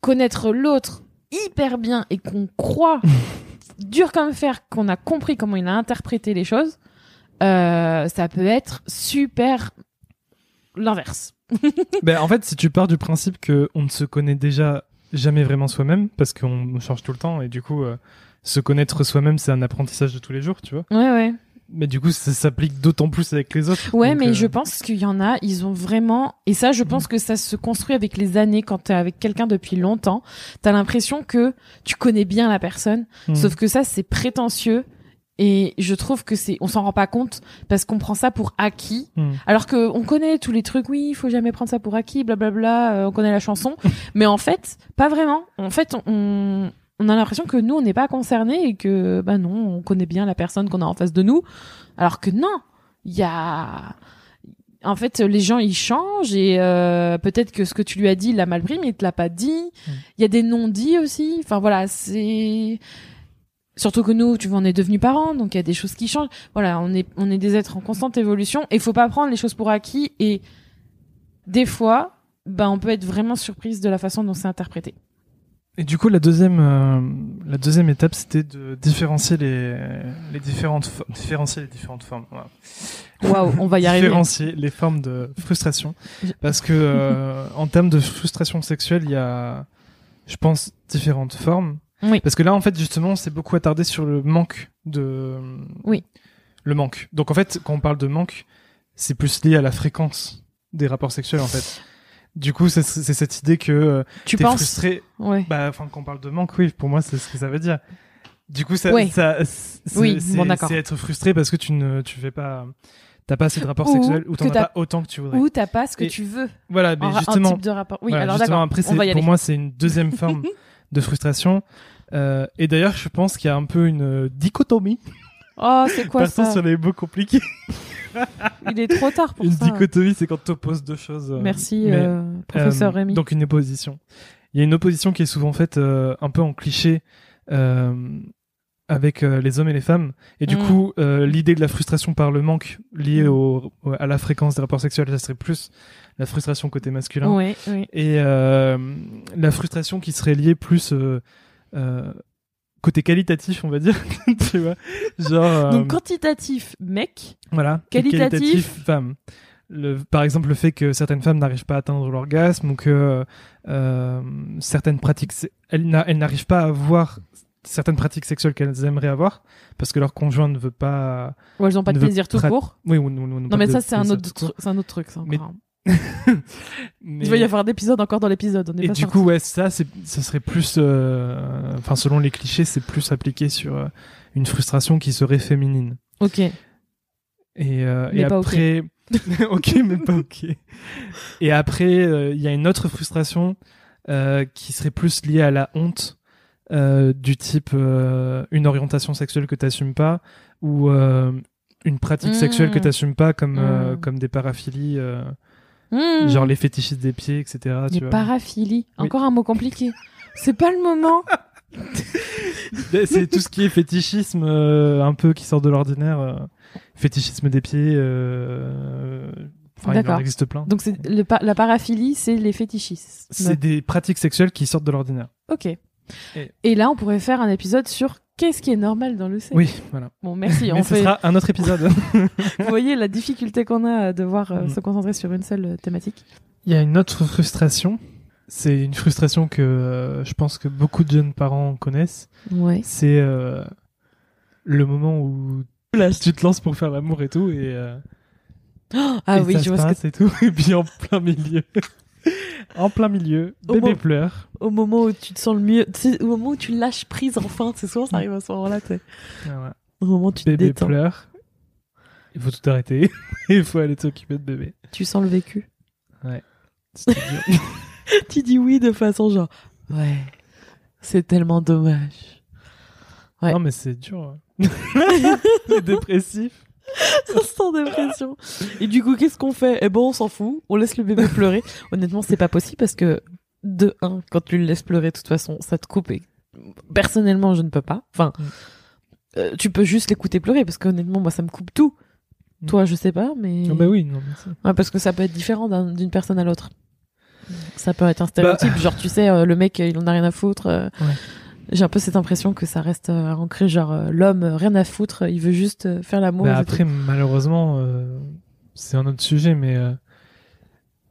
Speaker 2: connaître l'autre hyper bien et qu'on croit <laughs> dur comme fer qu'on a compris comment il a interprété les choses euh, ça peut être super l'inverse. <laughs>
Speaker 1: Ben, en fait, si tu pars du principe que on ne se connaît déjà jamais vraiment soi-même, parce qu'on change tout le temps, et du coup, euh, se connaître soi-même, c'est un apprentissage de tous les jours, tu vois.
Speaker 2: ouais ouais
Speaker 1: Mais du coup, ça s'applique d'autant plus avec les autres.
Speaker 2: Ouais,
Speaker 1: Donc,
Speaker 2: mais
Speaker 1: euh,
Speaker 2: je pense qu'il y en a, ils ont vraiment, et ça, je pense que ça se construit avec les années quand t'es avec quelqu'un depuis longtemps. T'as l'impression que tu connais bien la personne,
Speaker 1: hmm.
Speaker 2: sauf que ça, c'est prétentieux. Et je trouve que c'est, on s'en rend pas compte parce qu'on prend ça pour acquis,
Speaker 1: Hmm.
Speaker 2: alors que on connaît tous les trucs. Oui, il faut jamais prendre ça pour acquis, blablabla. euh, on connaît la chanson, <laughs> mais en fait, pas vraiment. En fait, on, on a l'impression que nous, on n'est pas concernés et que, bah non, on connaît bien la personne qu'on a en face de nous, alors que non, il y a en fait, les gens ils changent et euh, peut-être que ce que tu lui as dit, il l'a mal pris, mais il te l'a pas dit. Il y a des non-dits aussi. Enfin voilà, c'est surtout que nous, tu vois, on est devenus parents, donc il y a des choses qui changent. Voilà, on est on est des êtres en constante évolution et il faut pas prendre les choses pour acquis. Et des fois, ben on peut être vraiment surprise de la façon dont c'est interprété.
Speaker 1: Et du coup, la deuxième, euh, la deuxième étape, c'était de différencier les, les différentes, différencier les différentes formes. Voilà.
Speaker 2: Waouh, on va y arriver.
Speaker 1: Différencier les formes de frustration, parce que euh, en termes de frustration sexuelle, il y a, je pense, différentes formes.
Speaker 2: Oui.
Speaker 1: Parce que là, en fait, justement, on s'est beaucoup attardé sur le manque de.
Speaker 2: Oui.
Speaker 1: Le manque. Donc, en fait, quand on parle de manque, c'est plus lié à la fréquence des rapports sexuels, en fait. Du coup, c'est cette idée que euh,
Speaker 2: Tu
Speaker 1: t'es
Speaker 2: penses
Speaker 1: frustré.
Speaker 2: Ouais.
Speaker 1: Bah, enfin, quand on parle de manque, oui, pour moi, c'est ce que ça veut dire. Du coup, ça,
Speaker 2: Ouais.
Speaker 1: ça, c'est,
Speaker 2: Oui, bon,
Speaker 1: être frustré parce que tu ne, tu fais pas, t'as pas assez de rapports
Speaker 2: Ou
Speaker 1: sexuels ou t'en as pas autant que tu voudrais.
Speaker 2: Ou t'as pas ce que
Speaker 1: Et-
Speaker 2: tu veux.
Speaker 1: Voilà, mais
Speaker 2: en,
Speaker 1: justement,
Speaker 2: type de rapport. Oui,
Speaker 1: voilà,
Speaker 2: alors d'accord.
Speaker 1: après, pour moi, c'est une deuxième forme <laughs> de frustration. Euh, et d'ailleurs, je pense qu'il y a un peu une euh, dichotomie.
Speaker 2: Oh, c'est quoi
Speaker 1: Partons
Speaker 2: ça
Speaker 1: sur les mots compliqués.
Speaker 2: Il est trop tard pour
Speaker 1: une
Speaker 2: ça.
Speaker 1: dichotomie, c'est quand tu opposes deux choses. euh,
Speaker 2: Merci,
Speaker 1: mais,
Speaker 2: euh, professeur
Speaker 1: euh,
Speaker 2: Rémi.
Speaker 1: Donc une opposition. Il y a une opposition qui est souvent faite un peu en cliché avec les hommes et les femmes. Et du
Speaker 2: Mm.
Speaker 1: coup, l'idée de la frustration par le manque lié
Speaker 2: Mm.
Speaker 1: au, à la fréquence des rapports sexuels, ça serait plus la frustration côté masculin.
Speaker 2: Oui, oui.
Speaker 1: Et la frustration qui serait liée plus côté qualitatif, on va dire. <laughs> tu vois Genre... euh,
Speaker 2: Donc quantitatif, mec.
Speaker 1: voilà.
Speaker 2: Qualitatif.
Speaker 1: femme. Le, par exemple, le fait que certaines femmes n'arrivent pas à atteindre l'orgasme ou que euh, certaines pratiques, elles, n'a- elles n'arrivent pas à avoir certaines pratiques sexuelles qu'elles aimeraient avoir parce que leur conjoint ne veut pas.
Speaker 2: Ou elles ont pas de plaisir tout court.
Speaker 1: Oui, ou, ou- ou-
Speaker 2: Non
Speaker 1: pas
Speaker 2: mais ça c'est un autre, c'est un autre truc. ça,
Speaker 1: Mais-. Mais-
Speaker 2: Il va y avoir d'épisodes encore dans l'épisode.
Speaker 1: Et
Speaker 2: pas
Speaker 1: du
Speaker 2: sorti.
Speaker 1: coup, ouais, ça, ça serait plus, euh, enfin, selon les clichés, c'est plus appliqué sur euh, une frustration qui serait féminine.
Speaker 2: Ok.
Speaker 1: Et, euh,
Speaker 2: Mais
Speaker 1: et
Speaker 2: pas ok.
Speaker 1: après, <laughs> ok, mais pas ok. Et après, il y a une autre frustration qui serait plus liée à la honte du type une orientation sexuelle que t'assumes pas ou une pratique sexuelle que t'assumes pas comme euh,
Speaker 2: Mm.
Speaker 1: comme des paraphilies,
Speaker 2: Mmh.
Speaker 1: genre les fétichistes des pieds, etc.
Speaker 2: Les
Speaker 1: tu vois.
Speaker 2: paraphilies.
Speaker 1: Oui.
Speaker 2: Encore un mot compliqué. C'est pas le moment. <laughs>
Speaker 1: C'est tout ce qui est fétichisme euh, un peu qui sort de l'ordinaire. euh, fétichisme des pieds. euh, Enfin, il en existe plein.
Speaker 2: Donc c'est le pa- la paraphilie, c'est les fétichistes.
Speaker 1: C'est des pratiques sexuelles qui sortent de l'ordinaire.
Speaker 2: Ok.
Speaker 1: Et-
Speaker 2: Et là, on pourrait faire un épisode sur qu'est-ce qui est normal dans le sexe.
Speaker 1: Oui, voilà.
Speaker 2: Bon, merci.
Speaker 1: Mais
Speaker 2: on
Speaker 1: ce
Speaker 2: fait.
Speaker 1: sera un autre épisode. <laughs>
Speaker 2: Vous voyez la difficulté qu'on a à devoir euh,
Speaker 1: Mm.
Speaker 2: se concentrer sur une seule euh, thématique.
Speaker 1: Il y a une autre frustration. C'est une frustration que euh, je pense que beaucoup de jeunes parents connaissent.
Speaker 2: Ouais.
Speaker 1: C'est euh, le moment où tu te lances pour faire l'amour et tout et, euh,
Speaker 2: Ah
Speaker 1: et
Speaker 2: oui,
Speaker 1: ça
Speaker 2: je vois ce que
Speaker 1: et tout <laughs> et puis en plein milieu, en plein milieu,
Speaker 2: Au
Speaker 1: bébé pleure.
Speaker 2: au moment où tu te sens le mieux, au moment où tu lâches prise enfin, c'est souvent ça arrive à ce moment-là, tu. Au moment où tu te
Speaker 1: Bébé
Speaker 2: détends,
Speaker 1: pleure. Il faut tout arrêter. <laughs> Il faut aller s'occuper de bébé.
Speaker 2: tu sens le vécu.
Speaker 1: Dur. <laughs>
Speaker 2: tu dis oui de façon genre, ouais, C'est tellement dommage. Ouais.
Speaker 1: Non, mais c'est dur. <laughs> c'est dépressif. <laughs>
Speaker 2: Instant dépression. Et du coup, qu'est-ce qu'on fait? Eh ben, on s'en fout. On laisse le bébé pleurer. <laughs> Honnêtement, c'est pas possible parce que, de un, quand tu le laisses pleurer, de toute façon, ça te coupe. Et personnellement, je ne peux pas. Enfin,
Speaker 1: Mm.
Speaker 2: euh, tu peux juste l'écouter pleurer parce que, honnêtement, moi, ça me coupe tout.
Speaker 1: Mm.
Speaker 2: Toi, je sais pas, mais.
Speaker 1: Ah bah oui, non, mais
Speaker 2: Ouais, parce que ça peut être différent d'un- d'une personne à l'autre. Ça peut être un stéréotype, genre tu sais, euh, le mec il en a rien à foutre. euh,
Speaker 1: Ouais.
Speaker 2: J'ai un peu cette impression que ça reste euh, ancré, genre euh, l'homme euh, rien à foutre, il veut juste faire l'amour.
Speaker 1: Bah après, malheureusement, euh, c'est un autre sujet, mais euh,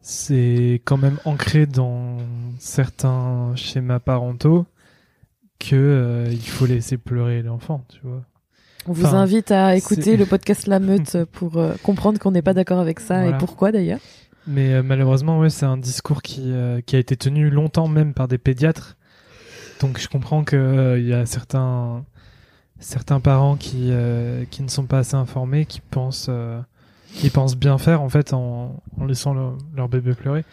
Speaker 1: c'est quand même ancré dans certains schémas parentaux que euh, il faut laisser pleurer l'enfant, tu vois.
Speaker 2: On vous
Speaker 1: enfin,
Speaker 2: invite à écouter le podcast La Meute <laughs> pour euh, comprendre qu'on n'est pas d'accord avec ça
Speaker 1: Voilà.
Speaker 2: et pourquoi d'ailleurs.
Speaker 1: Mais euh, malheureusement, ouais, c'est un discours qui, euh, qui a été tenu longtemps même par des pédiatres. Donc je comprends que euh, y a certains certains parents qui euh, qui ne sont pas assez informés, qui pensent euh, qui pensent bien faire en fait en, en laissant leur, leur bébé pleurer.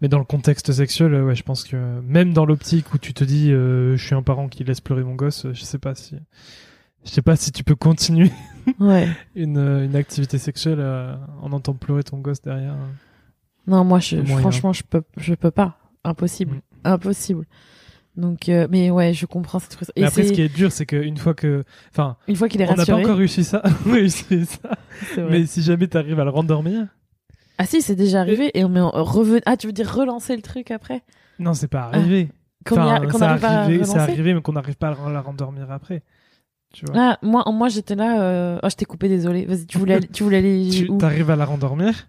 Speaker 1: Mais dans le contexte sexuel, ouais, je pense que même dans l'optique où tu te dis je suis un parent qui laisse pleurer mon gosse, je sais pas si je sais pas si tu peux continuer <laughs>
Speaker 2: Ouais.
Speaker 1: une, une activité sexuelle en entendant pleurer ton gosse derrière.
Speaker 2: Non, moi je, franchement je peux je peux pas, impossible,
Speaker 1: Mm.
Speaker 2: impossible. Donc euh, mais ouais, je comprends cette frustration.
Speaker 1: Mais
Speaker 2: Et
Speaker 1: après, ce qui est dur, c'est qu'une fois que, enfin,
Speaker 2: une fois qu'il est
Speaker 1: on n'a pas
Speaker 2: rassuré,
Speaker 1: encore réussi ça, <laughs> réussi. <laughs> Mais si jamais t'arrives à le rendormir,
Speaker 2: Ah si, c'est déjà arrivé et on met en reven... Ah, tu veux dire relancer le truc après?
Speaker 1: Non, c'est pas arrivé.
Speaker 2: Qu'on y a-
Speaker 1: Enfin, c'est arrivé, arrivé, mais qu'on n'arrive pas à la rendormir après. Tu vois.
Speaker 2: Ah, moi, moi j'étais là. Euh... Oh, je t'ai coupé, désolé. Vas-y, tu voulais, aller- tu voulais aller
Speaker 1: tu
Speaker 2: où?
Speaker 1: arrives à la rendormir?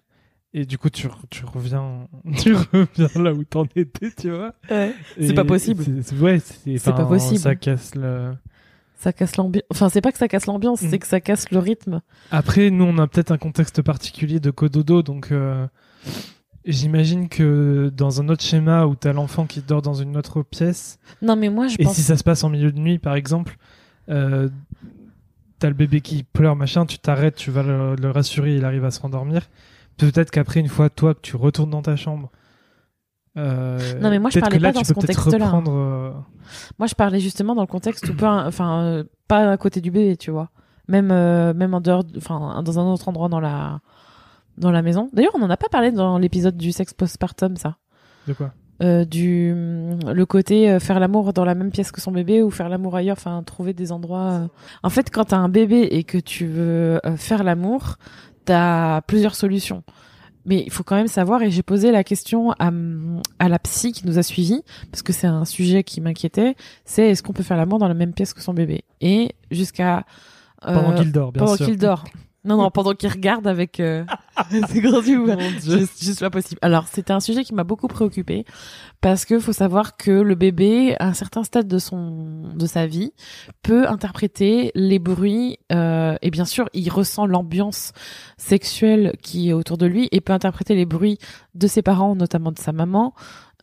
Speaker 1: Et du coup, tu, tu reviens, <laughs> tu reviens là où t'en étais, tu vois.
Speaker 2: Ouais. C'est pas possible.
Speaker 1: c'est- ouais, c'est
Speaker 2: pas possible.
Speaker 1: Ça casse le.
Speaker 2: Ça casse l'ambiance. Enfin, c'est pas que ça casse l'ambiance,
Speaker 1: Mm.
Speaker 2: c'est que ça casse le rythme.
Speaker 1: Après, nous, on a peut-être un contexte particulier de cododo, donc euh, j'imagine que dans un autre schéma où t'as l'enfant qui dort dans une autre pièce,
Speaker 2: Non, mais moi, je
Speaker 1: et
Speaker 2: pense.
Speaker 1: si ça se passe en milieu de nuit, par exemple, euh, t'as le bébé qui pleure, machin, tu t'arrêtes, tu vas le, le rassurer, il arrive à se rendormir. Peut-être qu'après, une fois, toi, que tu retournes dans ta chambre. euh,
Speaker 2: Non, mais moi, je parlais
Speaker 1: là,
Speaker 2: pas dans ce contexte-là.
Speaker 1: reprendre, euh,
Speaker 2: Moi, je parlais justement dans le contexte où pas, enfin, euh, pas à côté du bébé, tu vois. Même, euh, même en dehors, de- enfin, dans un autre endroit dans la, dans la maison. D'ailleurs, on en a pas parlé dans l'épisode du sexe postpartum, ça.
Speaker 1: De quoi?
Speaker 2: Du le côté faire l'amour dans la même pièce que son bébé ou faire l'amour ailleurs enfin trouver des endroits en fait quand t'as un bébé et que tu veux faire l'amour t'as plusieurs solutions. Mais il faut quand même savoir et j'ai posé la question à, à la psy qui nous a suivis parce que c'est un sujet qui m'inquiétait c'est est-ce qu'on peut faire l'amour dans la même pièce que son bébé? Et jusqu'à euh,
Speaker 1: Pendant qu'il dort, bien
Speaker 2: pendant
Speaker 1: sûr.
Speaker 2: qu'il dort <laughs> non non pendant qu'il regarde avec euh, <laughs> ses grands yeux
Speaker 1: Mon Dieu.
Speaker 2: juste, juste pas possible. Alors, c'était un sujet qui m'a beaucoup préoccupé parce que faut savoir que le bébé, à un certain stade de son de sa vie, peut interpréter les bruits euh, et bien sûr, il ressent l'ambiance sexuelle qui est autour de lui et peut interpréter les bruits de ses parents, notamment de sa maman.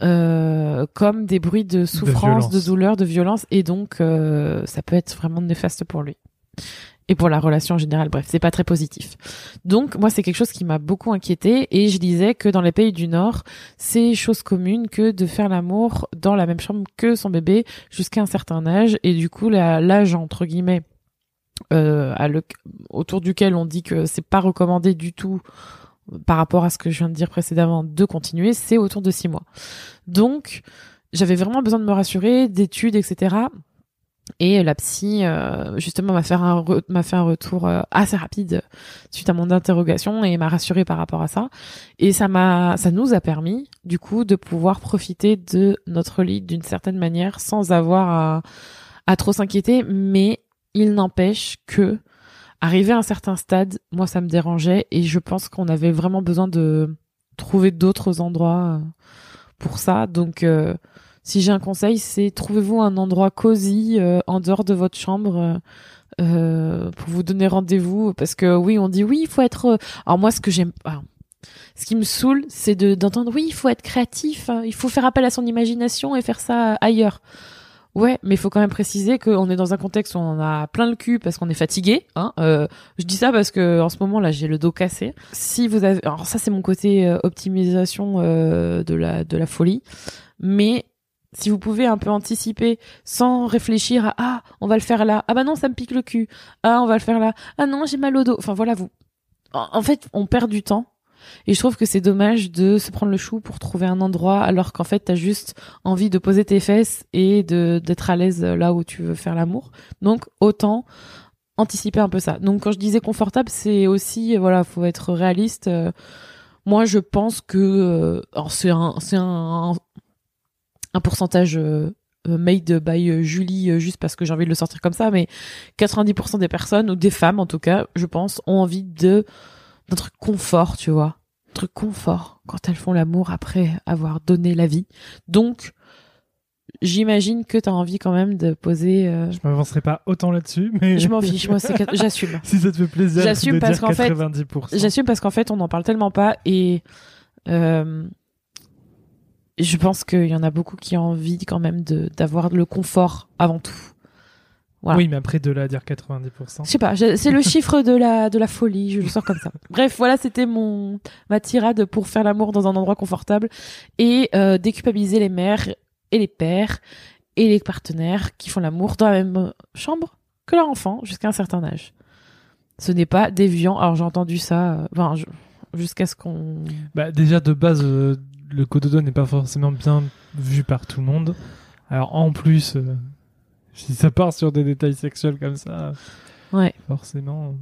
Speaker 2: euh, comme des bruits de souffrance, de,
Speaker 1: violence.
Speaker 2: douleur, de violence, et donc euh, ça peut être vraiment néfaste pour lui et pour la relation en général. Bref, c'est pas très positif. Donc moi c'est quelque chose qui m'a beaucoup inquiété et je disais que dans les pays du Nord c'est chose commune que de faire l'amour dans la même chambre que son bébé jusqu'à un certain âge et du coup l'âge entre guillemets euh, autour duquel on dit que c'est pas recommandé du tout par rapport à ce que je viens de dire précédemment de continuer c'est autour de six mois. Donc j'avais vraiment besoin de me rassurer d'études etc. Et la psy, euh, justement, m'a fait un retour euh, assez rapide suite à mon interrogation et m'a rassuré par rapport à ça. Et ça m'a, ça nous a permis, du coup, de pouvoir profiter de notre lit d'une certaine manière sans avoir à, à trop s'inquiéter. Mais il n'empêche que, arrivé à un certain stade, moi, ça me dérangeait et je pense qu'on avait vraiment besoin de trouver d'autres endroits euh, pour ça. Donc, euh, si j'ai un conseil, c'est trouvez-vous un endroit cosy euh, en dehors de votre chambre euh, euh, pour vous donner rendez-vous. Parce que oui, on dit oui, il faut être. Alors moi, ce que j'aime, ce qui me saoule, c'est de d'entendre oui, il faut être créatif, hein, il faut faire appel à son imagination et faire ça ailleurs. Ouais, mais il faut quand même préciser qu'on est dans un contexte où on a plein le cul parce qu'on est fatigué. Hein. Euh, je dis ça parce que en ce moment là, j'ai le dos cassé. Si vous avez, alors ça c'est mon côté optimisation de la de la folie, mais si vous pouvez un peu anticiper sans réfléchir à ah on va le faire là. Ah bah non ça me pique le cul. Ah on va le faire là. Ah non j'ai mal au dos. Enfin voilà vous. En fait on perd du temps. Et je trouve que c'est dommage de se prendre le chou pour trouver un endroit alors qu'en fait t'as juste envie de poser tes fesses et de d'être à l'aise là où tu veux faire l'amour. Donc autant anticiper un peu ça. Donc quand je disais confortable c'est aussi voilà faut être réaliste. Euh, moi je pense que euh, c'est un c'est un un pourcentage euh, euh, made by euh, Julie juste parce que j'ai envie de le sortir comme ça, mais 90% des personnes, ou des femmes en tout cas, je pense, ont envie de d'un truc confort, tu vois. Un truc confort quand elles font l'amour après avoir donné la vie. Donc, j'imagine que tu as envie quand même de poser.
Speaker 1: Je m'avancerai pas autant là-dessus, mais.
Speaker 2: Je m'en fiche, moi, <laughs> j'assume.
Speaker 1: si ça te fait plaisir,
Speaker 2: j'assume parce qu'en fait, j'assume parce qu'en fait, on n'en parle tellement pas et je pense qu'il y en a beaucoup qui ont envie quand même de d'avoir le confort avant tout.
Speaker 1: Voilà. Oui, mais après de là dire 90%.
Speaker 2: Je sais pas, c'est le chiffre de la de la folie, je le sors comme ça. <laughs> Bref, voilà, c'était mon ma tirade pour faire l'amour dans un endroit confortable et euh, déculpabiliser les mères et les pères et les partenaires qui font l'amour dans la même chambre que leur enfant jusqu'à un certain âge. Ce n'est pas déviant. Alors j'ai entendu ça, euh, jusqu'à ce qu'on.
Speaker 1: Bah déjà de base, euh, le cododo n'est pas forcément bien vu par tout le monde. Alors en plus, euh, si ça part sur des détails sexuels comme ça,
Speaker 2: ouais.
Speaker 1: forcément.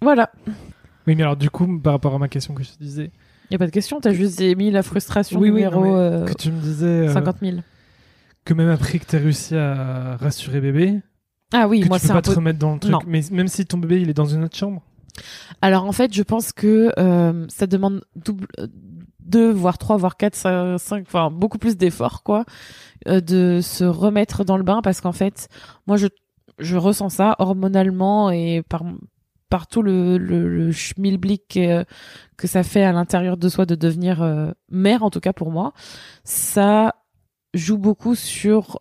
Speaker 2: Voilà.
Speaker 1: Oui, mais alors du coup, par rapport à ma question que je te disais.
Speaker 2: Il n'y a pas de question, tu as juste mis la frustration oui, numéro oui,
Speaker 1: euh, que tu me disais,
Speaker 2: 50 000.
Speaker 1: Que même après que tu as réussi à rassurer bébé.
Speaker 2: Ah oui, moi c'est
Speaker 1: un pas te remettre dans le truc. Mais même si ton bébé il est dans une autre chambre.
Speaker 2: Alors en fait, je pense que euh, ça demande double, deux, voire trois, voire quatre, cinq, enfin beaucoup plus d'efforts quoi, euh, de se remettre dans le bain parce qu'en fait, moi je je ressens ça hormonalement et par tout le le, schmilblick euh, que ça fait à l'intérieur de soi de devenir euh, mère en tout cas pour moi, ça joue beaucoup sur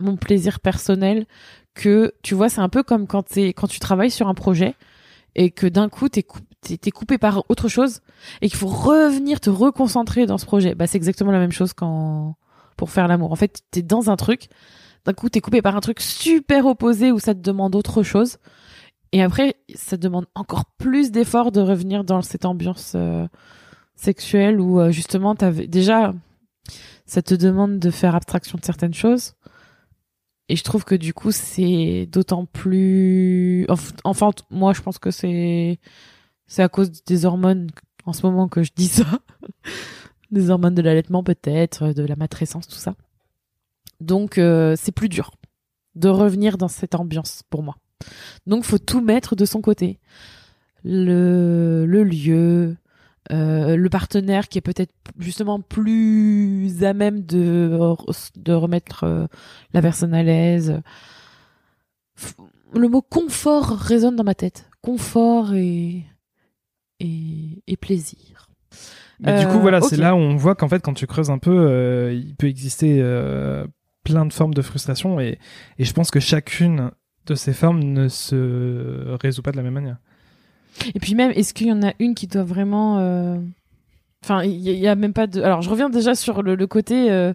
Speaker 2: mon plaisir personnel que tu vois c'est un peu comme quand quand tu travailles sur un projet et que d'un coup t'es t'es coupé par autre chose et qu'il faut revenir te reconcentrer dans ce projet. Bah, c'est exactement la même chose quand pour faire l'amour. En fait, t'es dans un truc, d'un coup t'es coupé par un truc super opposé où ça te demande autre chose. Et après, ça te demande encore plus d'efforts de revenir dans cette ambiance euh, sexuelle où euh, justement t'avais déjà ça te demande de faire abstraction de certaines choses. Et je trouve que du coup, c'est d'autant plus. Enfin, moi, je pense que c'est c'est à cause des hormones en ce moment que je dis ça. <laughs> des hormones de l'allaitement peut-être, de la matrescence, tout ça. Donc euh, c'est plus dur de revenir dans cette ambiance pour moi. Donc faut tout mettre de son côté. Le, lieu, euh, le partenaire qui est peut-être justement plus à même de, de remettre euh, la personne à l'aise. Le mot confort résonne dans ma tête. Confort et et, plaisir.
Speaker 1: Mais du coup, voilà, c'est euh, là où on voit qu'en fait, quand tu creuses un peu, euh, il peut exister euh, plein de formes de frustration et, et je pense que chacune de ces formes ne se résout pas de la même manière.
Speaker 2: Et puis même, est-ce qu'il y en a une qui doit vraiment... Enfin, il y, a même pas de... Alors, je reviens déjà sur le, côté...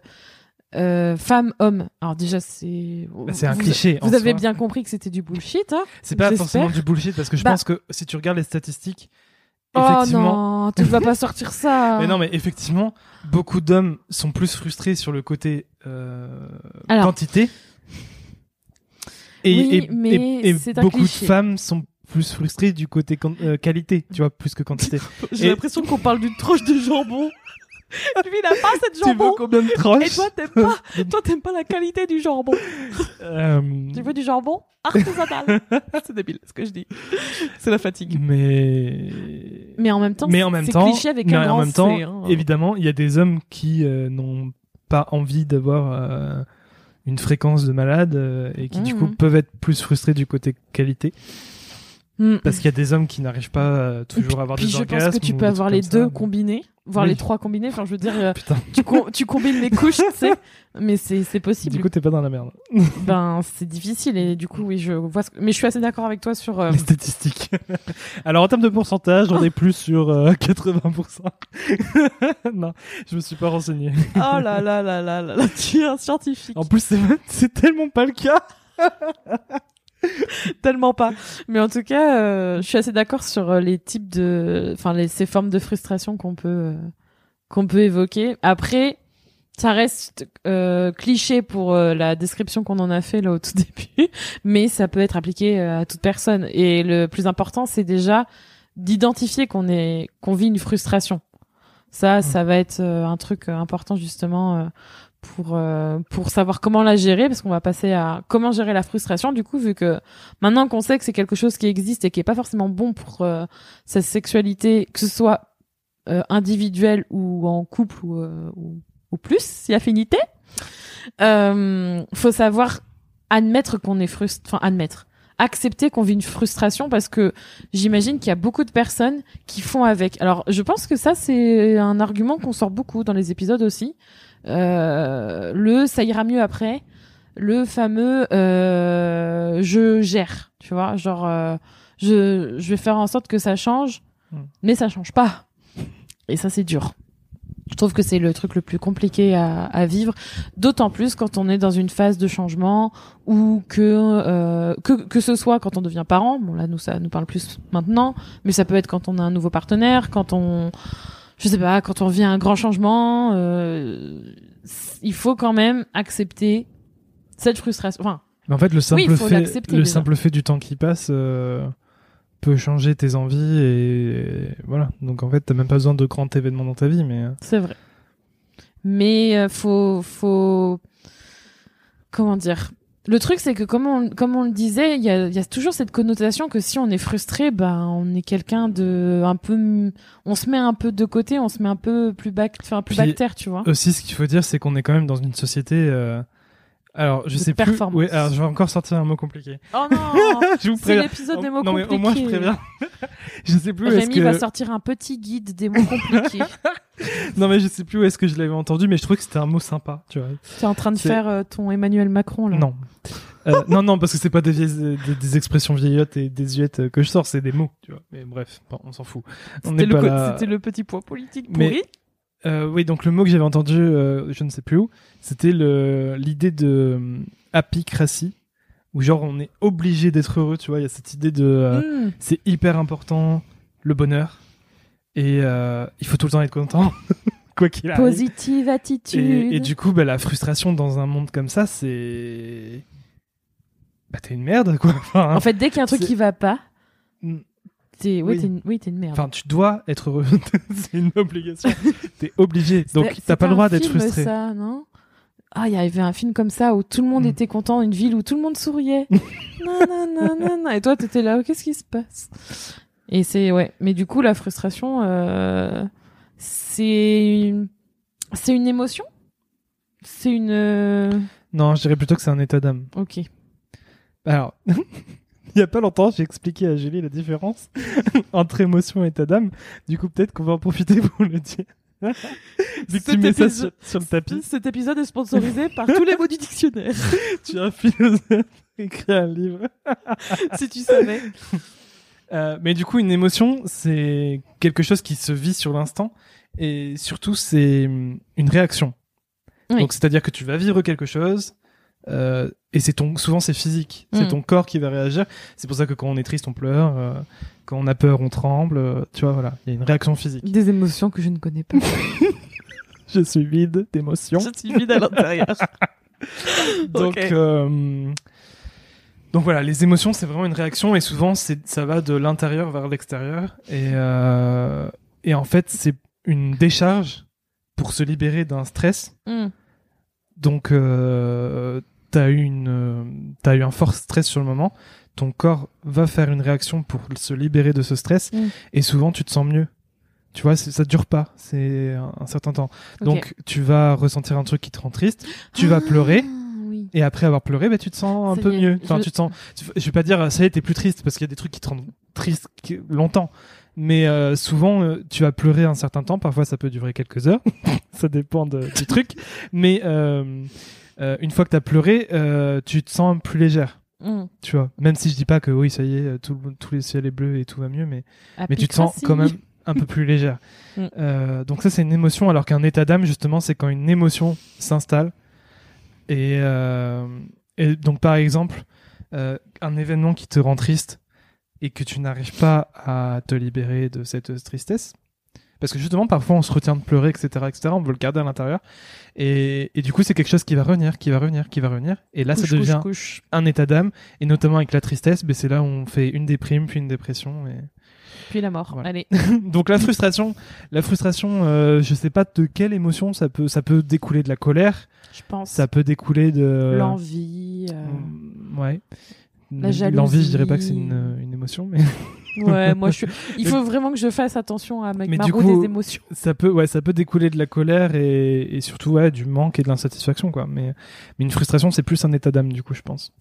Speaker 2: Euh, femme homme. Alors déjà c'est
Speaker 1: bah, c'est un cliché
Speaker 2: vous avez bien compris que c'était du bullshit hein.
Speaker 1: C'est pas forcément du bullshit parce que je bah pense que si tu regardes les statistiques
Speaker 2: Oh non, tu vas pas sortir ça. <laughs>
Speaker 1: mais non, mais effectivement, beaucoup d'hommes sont plus frustrés sur le côté euh, quantité.
Speaker 2: Et, oui, mais
Speaker 1: et, beaucoup de femmes sont plus frustrées du côté euh, qualité, tu vois, plus que quantité. <laughs>
Speaker 2: J'ai l'impression qu'on parle d'une tranche de jambon. Lui, il a pas cette jambon.
Speaker 1: Tu veux combien de tranches
Speaker 2: Et toi, t'aimes pas, toi, t'aimes pas la qualité du jambon. Euh... Tu veux du jambon artisanal. <laughs> c'est débile, ce que je dis. C'est la fatigue.
Speaker 1: Mais.
Speaker 2: Mais en même temps,
Speaker 1: mais en même temps,
Speaker 2: cliché avec un
Speaker 1: en même temps,
Speaker 2: hein.
Speaker 1: évidemment, il y a des hommes qui euh, n'ont pas envie d'avoir euh, une fréquence de malade et qui, du coup, mmh. peuvent être plus frustrés du côté qualité.
Speaker 2: Mm.
Speaker 1: Parce qu'il y a des hommes qui n'arrivent pas euh, toujours à avoir
Speaker 2: Puis
Speaker 1: des
Speaker 2: je
Speaker 1: orgasmes.
Speaker 2: pense que tu peux avoir les deux
Speaker 1: ça.
Speaker 2: combinés, voire
Speaker 1: Oui.
Speaker 2: les trois combinés. Enfin, je veux dire, euh, <laughs> tu, com- tu combines les couches, tu sais. Mais c'est possible.
Speaker 1: du coup, t'es pas dans la merde. <laughs>
Speaker 2: ben, c'est difficile et du coup, oui, je vois. Ce. Mais je suis assez d'accord avec toi sur. euh,
Speaker 1: Les statistiques. <laughs> Alors, en termes de pourcentage, on est plus sur euh, 80%. non, je me suis pas renseigné.
Speaker 2: Oh là là là là là là, tu es un scientifique.
Speaker 1: En plus, c'est tellement pas le cas. <laughs>
Speaker 2: Tellement pas. Mais en tout cas, euh, je suis assez d'accord sur euh, les types de, enfin les ces formes de frustration qu'on peut euh, qu'on peut évoquer. Après, ça reste euh, cliché pour euh, la description qu'on en a fait là au tout <laughs> début, mais ça peut être appliqué euh, à toute personne. Et le plus important, c'est déjà d'identifier qu'on est qu'on vit une frustration. Ça, ça va être un truc important justement euh, pour euh, pour savoir comment la gérer parce qu'on va passer à comment gérer la frustration du coup vu que maintenant qu'on sait que c'est quelque chose qui existe et qui est pas forcément bon pour euh, sa sexualité que ce soit euh, individuelle ou en couple ou, euh, ou ou plus si affinité euh, faut savoir admettre qu'on est frustré enfin admettre accepter qu'on vit une frustration parce que j'imagine qu'il y a beaucoup de personnes qui font avec. Alors, je pense que ça, c'est un argument qu'on sort beaucoup dans les épisodes aussi. Euh, le ça ira mieux après, le fameux euh, je gère, tu vois, genre euh, je je vais faire en sorte que ça change,
Speaker 1: Mm.
Speaker 2: mais ça change pas. Et ça, c'est dur. Je trouve que c'est le truc le plus compliqué à, à vivre, d'autant plus quand on est dans une phase de changement ou que euh, que que ce soit quand on devient parent. Bon là, nous ça nous parle plus maintenant, mais ça peut être quand on a un nouveau partenaire, quand on je sais pas, quand on vit un grand changement. euh, il faut quand même accepter cette frustration. Enfin,
Speaker 1: Mais en fait, le simple,
Speaker 2: faut
Speaker 1: fait, le
Speaker 2: déjà.
Speaker 1: simple fait du temps qui passe euh, peut changer tes envies et voilà. Donc en fait, t'as même pas besoin de grands événements dans ta vie, mais euh,
Speaker 2: C'est vrai. Mais euh, faut faut comment dire Le truc c'est que comme on comme on le disait, il y a il y a toujours cette connotation que si on est frustré, ben on est quelqu'un de un peu on se met un peu de côté, on se met un peu plus bac enfin plus
Speaker 1: Puis-
Speaker 2: bactère, tu vois.
Speaker 1: aussi ce qu'il faut dire, c'est qu'on est quand même dans une société. euh, Alors, je
Speaker 2: De
Speaker 1: sais plus.
Speaker 2: performance.
Speaker 1: Ouais, alors je vais encore sortir un mot compliqué.
Speaker 2: Oh non, <laughs>
Speaker 1: je vous
Speaker 2: c'est
Speaker 1: préviens.
Speaker 2: l'épisode des mots
Speaker 1: non mais
Speaker 2: compliqués.
Speaker 1: au moins je préviens. <laughs> je sais plus
Speaker 2: Rémi
Speaker 1: que.
Speaker 2: va sortir un petit guide des mots compliqués. <laughs> <laughs>
Speaker 1: Non mais je sais plus où est-ce que je l'avais entendu, mais je trouvais que c'était un mot sympa, tu vois.
Speaker 2: tu es en train de faire euh, ton Emmanuel Macron là.
Speaker 1: Non. Euh, non, non, parce que c'est pas des, vieilles- des, des expressions vieillottes et désuètes euh, que je sors, c'est des mots, tu vois. Mais bref, bon, on s'en fout.
Speaker 2: C'était le,
Speaker 1: là.
Speaker 2: petit point politique
Speaker 1: Mais-
Speaker 2: pourri.
Speaker 1: Euh, oui, donc le mot que j'avais entendu, euh, je ne sais plus où, c'était l'idée de euh, apicratie, où genre on est obligé d'être heureux, tu vois. Il y a cette idée de euh,
Speaker 2: Hmm.
Speaker 1: c'est hyper important le bonheur et euh, il faut tout le temps être content, <laughs> quoi qu'il arrive.
Speaker 2: Positive attitude.
Speaker 1: Et, et du coup, bah, la frustration dans un monde comme ça, c'est bah t'es une merde, quoi. Enfin,
Speaker 2: En fait, dès qu'il y a un truc qui va pas,
Speaker 1: Mm.
Speaker 2: t'es, oui,
Speaker 1: Oui.
Speaker 2: t'es une, oui, t'es une merde.
Speaker 1: Enfin, tu dois être heureux. <laughs> c'est une obligation. <laughs> T'es obligé. Donc, t'as pas le droit d'être frustré.
Speaker 2: ça, non? Ah, il y avait un film comme ça où tout le monde
Speaker 1: Mm.
Speaker 2: était content, une ville où tout le monde souriait. non, non, non, non, non. Et toi, t'étais là, oh, qu'est-ce qui se passe? Et c'est, ouais. Mais du coup, la frustration, euh, c'est une... c'est une émotion? C'est une... euh,
Speaker 1: Non, je dirais plutôt que c'est un état d'âme.
Speaker 2: Ok.
Speaker 1: Alors, <laughs> il y a pas longtemps, j'ai expliqué à Julie la différence <laughs> entre émotion et état d'âme. Du coup, peut-être qu'on va en profiter pour le dire. Vu que tu mets ça sur, sur le tapis,
Speaker 2: Cet épisode est sponsorisé par tous les mots du dictionnaire. <laughs>
Speaker 1: tu es un philosophe, écrit un livre.
Speaker 2: si tu savais.
Speaker 1: Euh, mais du coup, une émotion, c'est quelque chose qui se vit sur l'instant et surtout, c'est hum, une réaction.
Speaker 2: Oui.
Speaker 1: Donc, c'est-à-dire que tu vas vivre quelque chose euh, et c'est ton, souvent c'est physique, c'est
Speaker 2: Mm.
Speaker 1: ton corps qui va réagir. C'est pour ça que quand on est triste, on pleure, euh, quand on a peur, on tremble. euh, tu vois, voilà, il y a une réaction physique.
Speaker 2: Des émotions que je ne connais pas. <laughs>
Speaker 1: Je suis vide d'émotions.
Speaker 2: je suis vide à l'intérieur. <laughs>
Speaker 1: Donc, euh, donc voilà, les émotions, c'est vraiment une réaction et souvent, ça va de l'intérieur vers l'extérieur. Et, euh, et en fait, c'est une décharge pour se libérer d'un stress.
Speaker 2: Hmm.
Speaker 1: Donc, euh, t'as eu une, t'as eu un fort stress sur le moment. Ton corps va faire une réaction pour se libérer de ce stress.
Speaker 2: Mm.
Speaker 1: Et souvent, tu te sens mieux. Tu vois, ça dure pas. C'est un, un certain temps. Donc, tu vas ressentir un truc qui te rend triste. Tu vas
Speaker 2: Ah,
Speaker 1: pleurer.
Speaker 2: Oui.
Speaker 1: Et après avoir pleuré, bah, tu te sens un peu mieux. Enfin,
Speaker 2: je-
Speaker 1: tu te sens. Je vais pas dire, ça y est, t'es plus triste parce qu'il y a des trucs qui te rendent triste longtemps. Mais euh, souvent, euh, tu as pleuré un certain temps. Parfois, ça peut durer quelques heures. <laughs> ça dépend de- du truc. Mais euh, une fois que t'as pleuré, tu te sens plus légère.
Speaker 2: Mm.
Speaker 1: Tu vois. Même si je dis pas que oui, ça y est, tout, le- ciels est bleu et tout va mieux, mais mais tu te sens quand même <laughs> un peu plus légère.
Speaker 2: Mm.
Speaker 1: Donc ça c'est une émotion, alors qu'un état d'âme justement c'est quand une émotion s'installe. Et, euh, et donc par exemple euh, un événement qui te rend triste et que tu n'arrives pas à te libérer de cette tristesse. Parce que justement, parfois, on se retient de pleurer, etc., etc. On veut le garder à l'intérieur. Et, et du coup, c'est quelque chose qui va revenir, qui va revenir, qui va revenir. Et là,
Speaker 2: Couche,
Speaker 1: ça devient
Speaker 2: couche, couche.
Speaker 1: un état d'âme. Et notamment avec la tristesse, ben, c'est là où on fait une déprime, puis une dépression. Et...
Speaker 2: Puis la mort.
Speaker 1: Voilà.
Speaker 2: Allez. <laughs>
Speaker 1: Donc la frustration, la frustration, euh, je sais pas de quelle émotion ça peut, ça peut découler de la colère,
Speaker 2: Je pense.
Speaker 1: ça peut découler de
Speaker 2: L'envie. euh,
Speaker 1: Mm, ouais.
Speaker 2: La
Speaker 1: L'envie, je dirais pas que c'est
Speaker 2: jalousie.
Speaker 1: une, une émotion, mais <laughs>
Speaker 2: Ouais, moi je suis. <laughs> Il faut vraiment que je fasse attention à ma,
Speaker 1: Mais du coup-
Speaker 2: des émotions.
Speaker 1: ça peut, ouais, ça peut découler de la colère et, et surtout ouais, du manque et de l'insatisfaction, quoi. Mais, mais une frustration, c'est plus un état d'âme, du coup, je pense.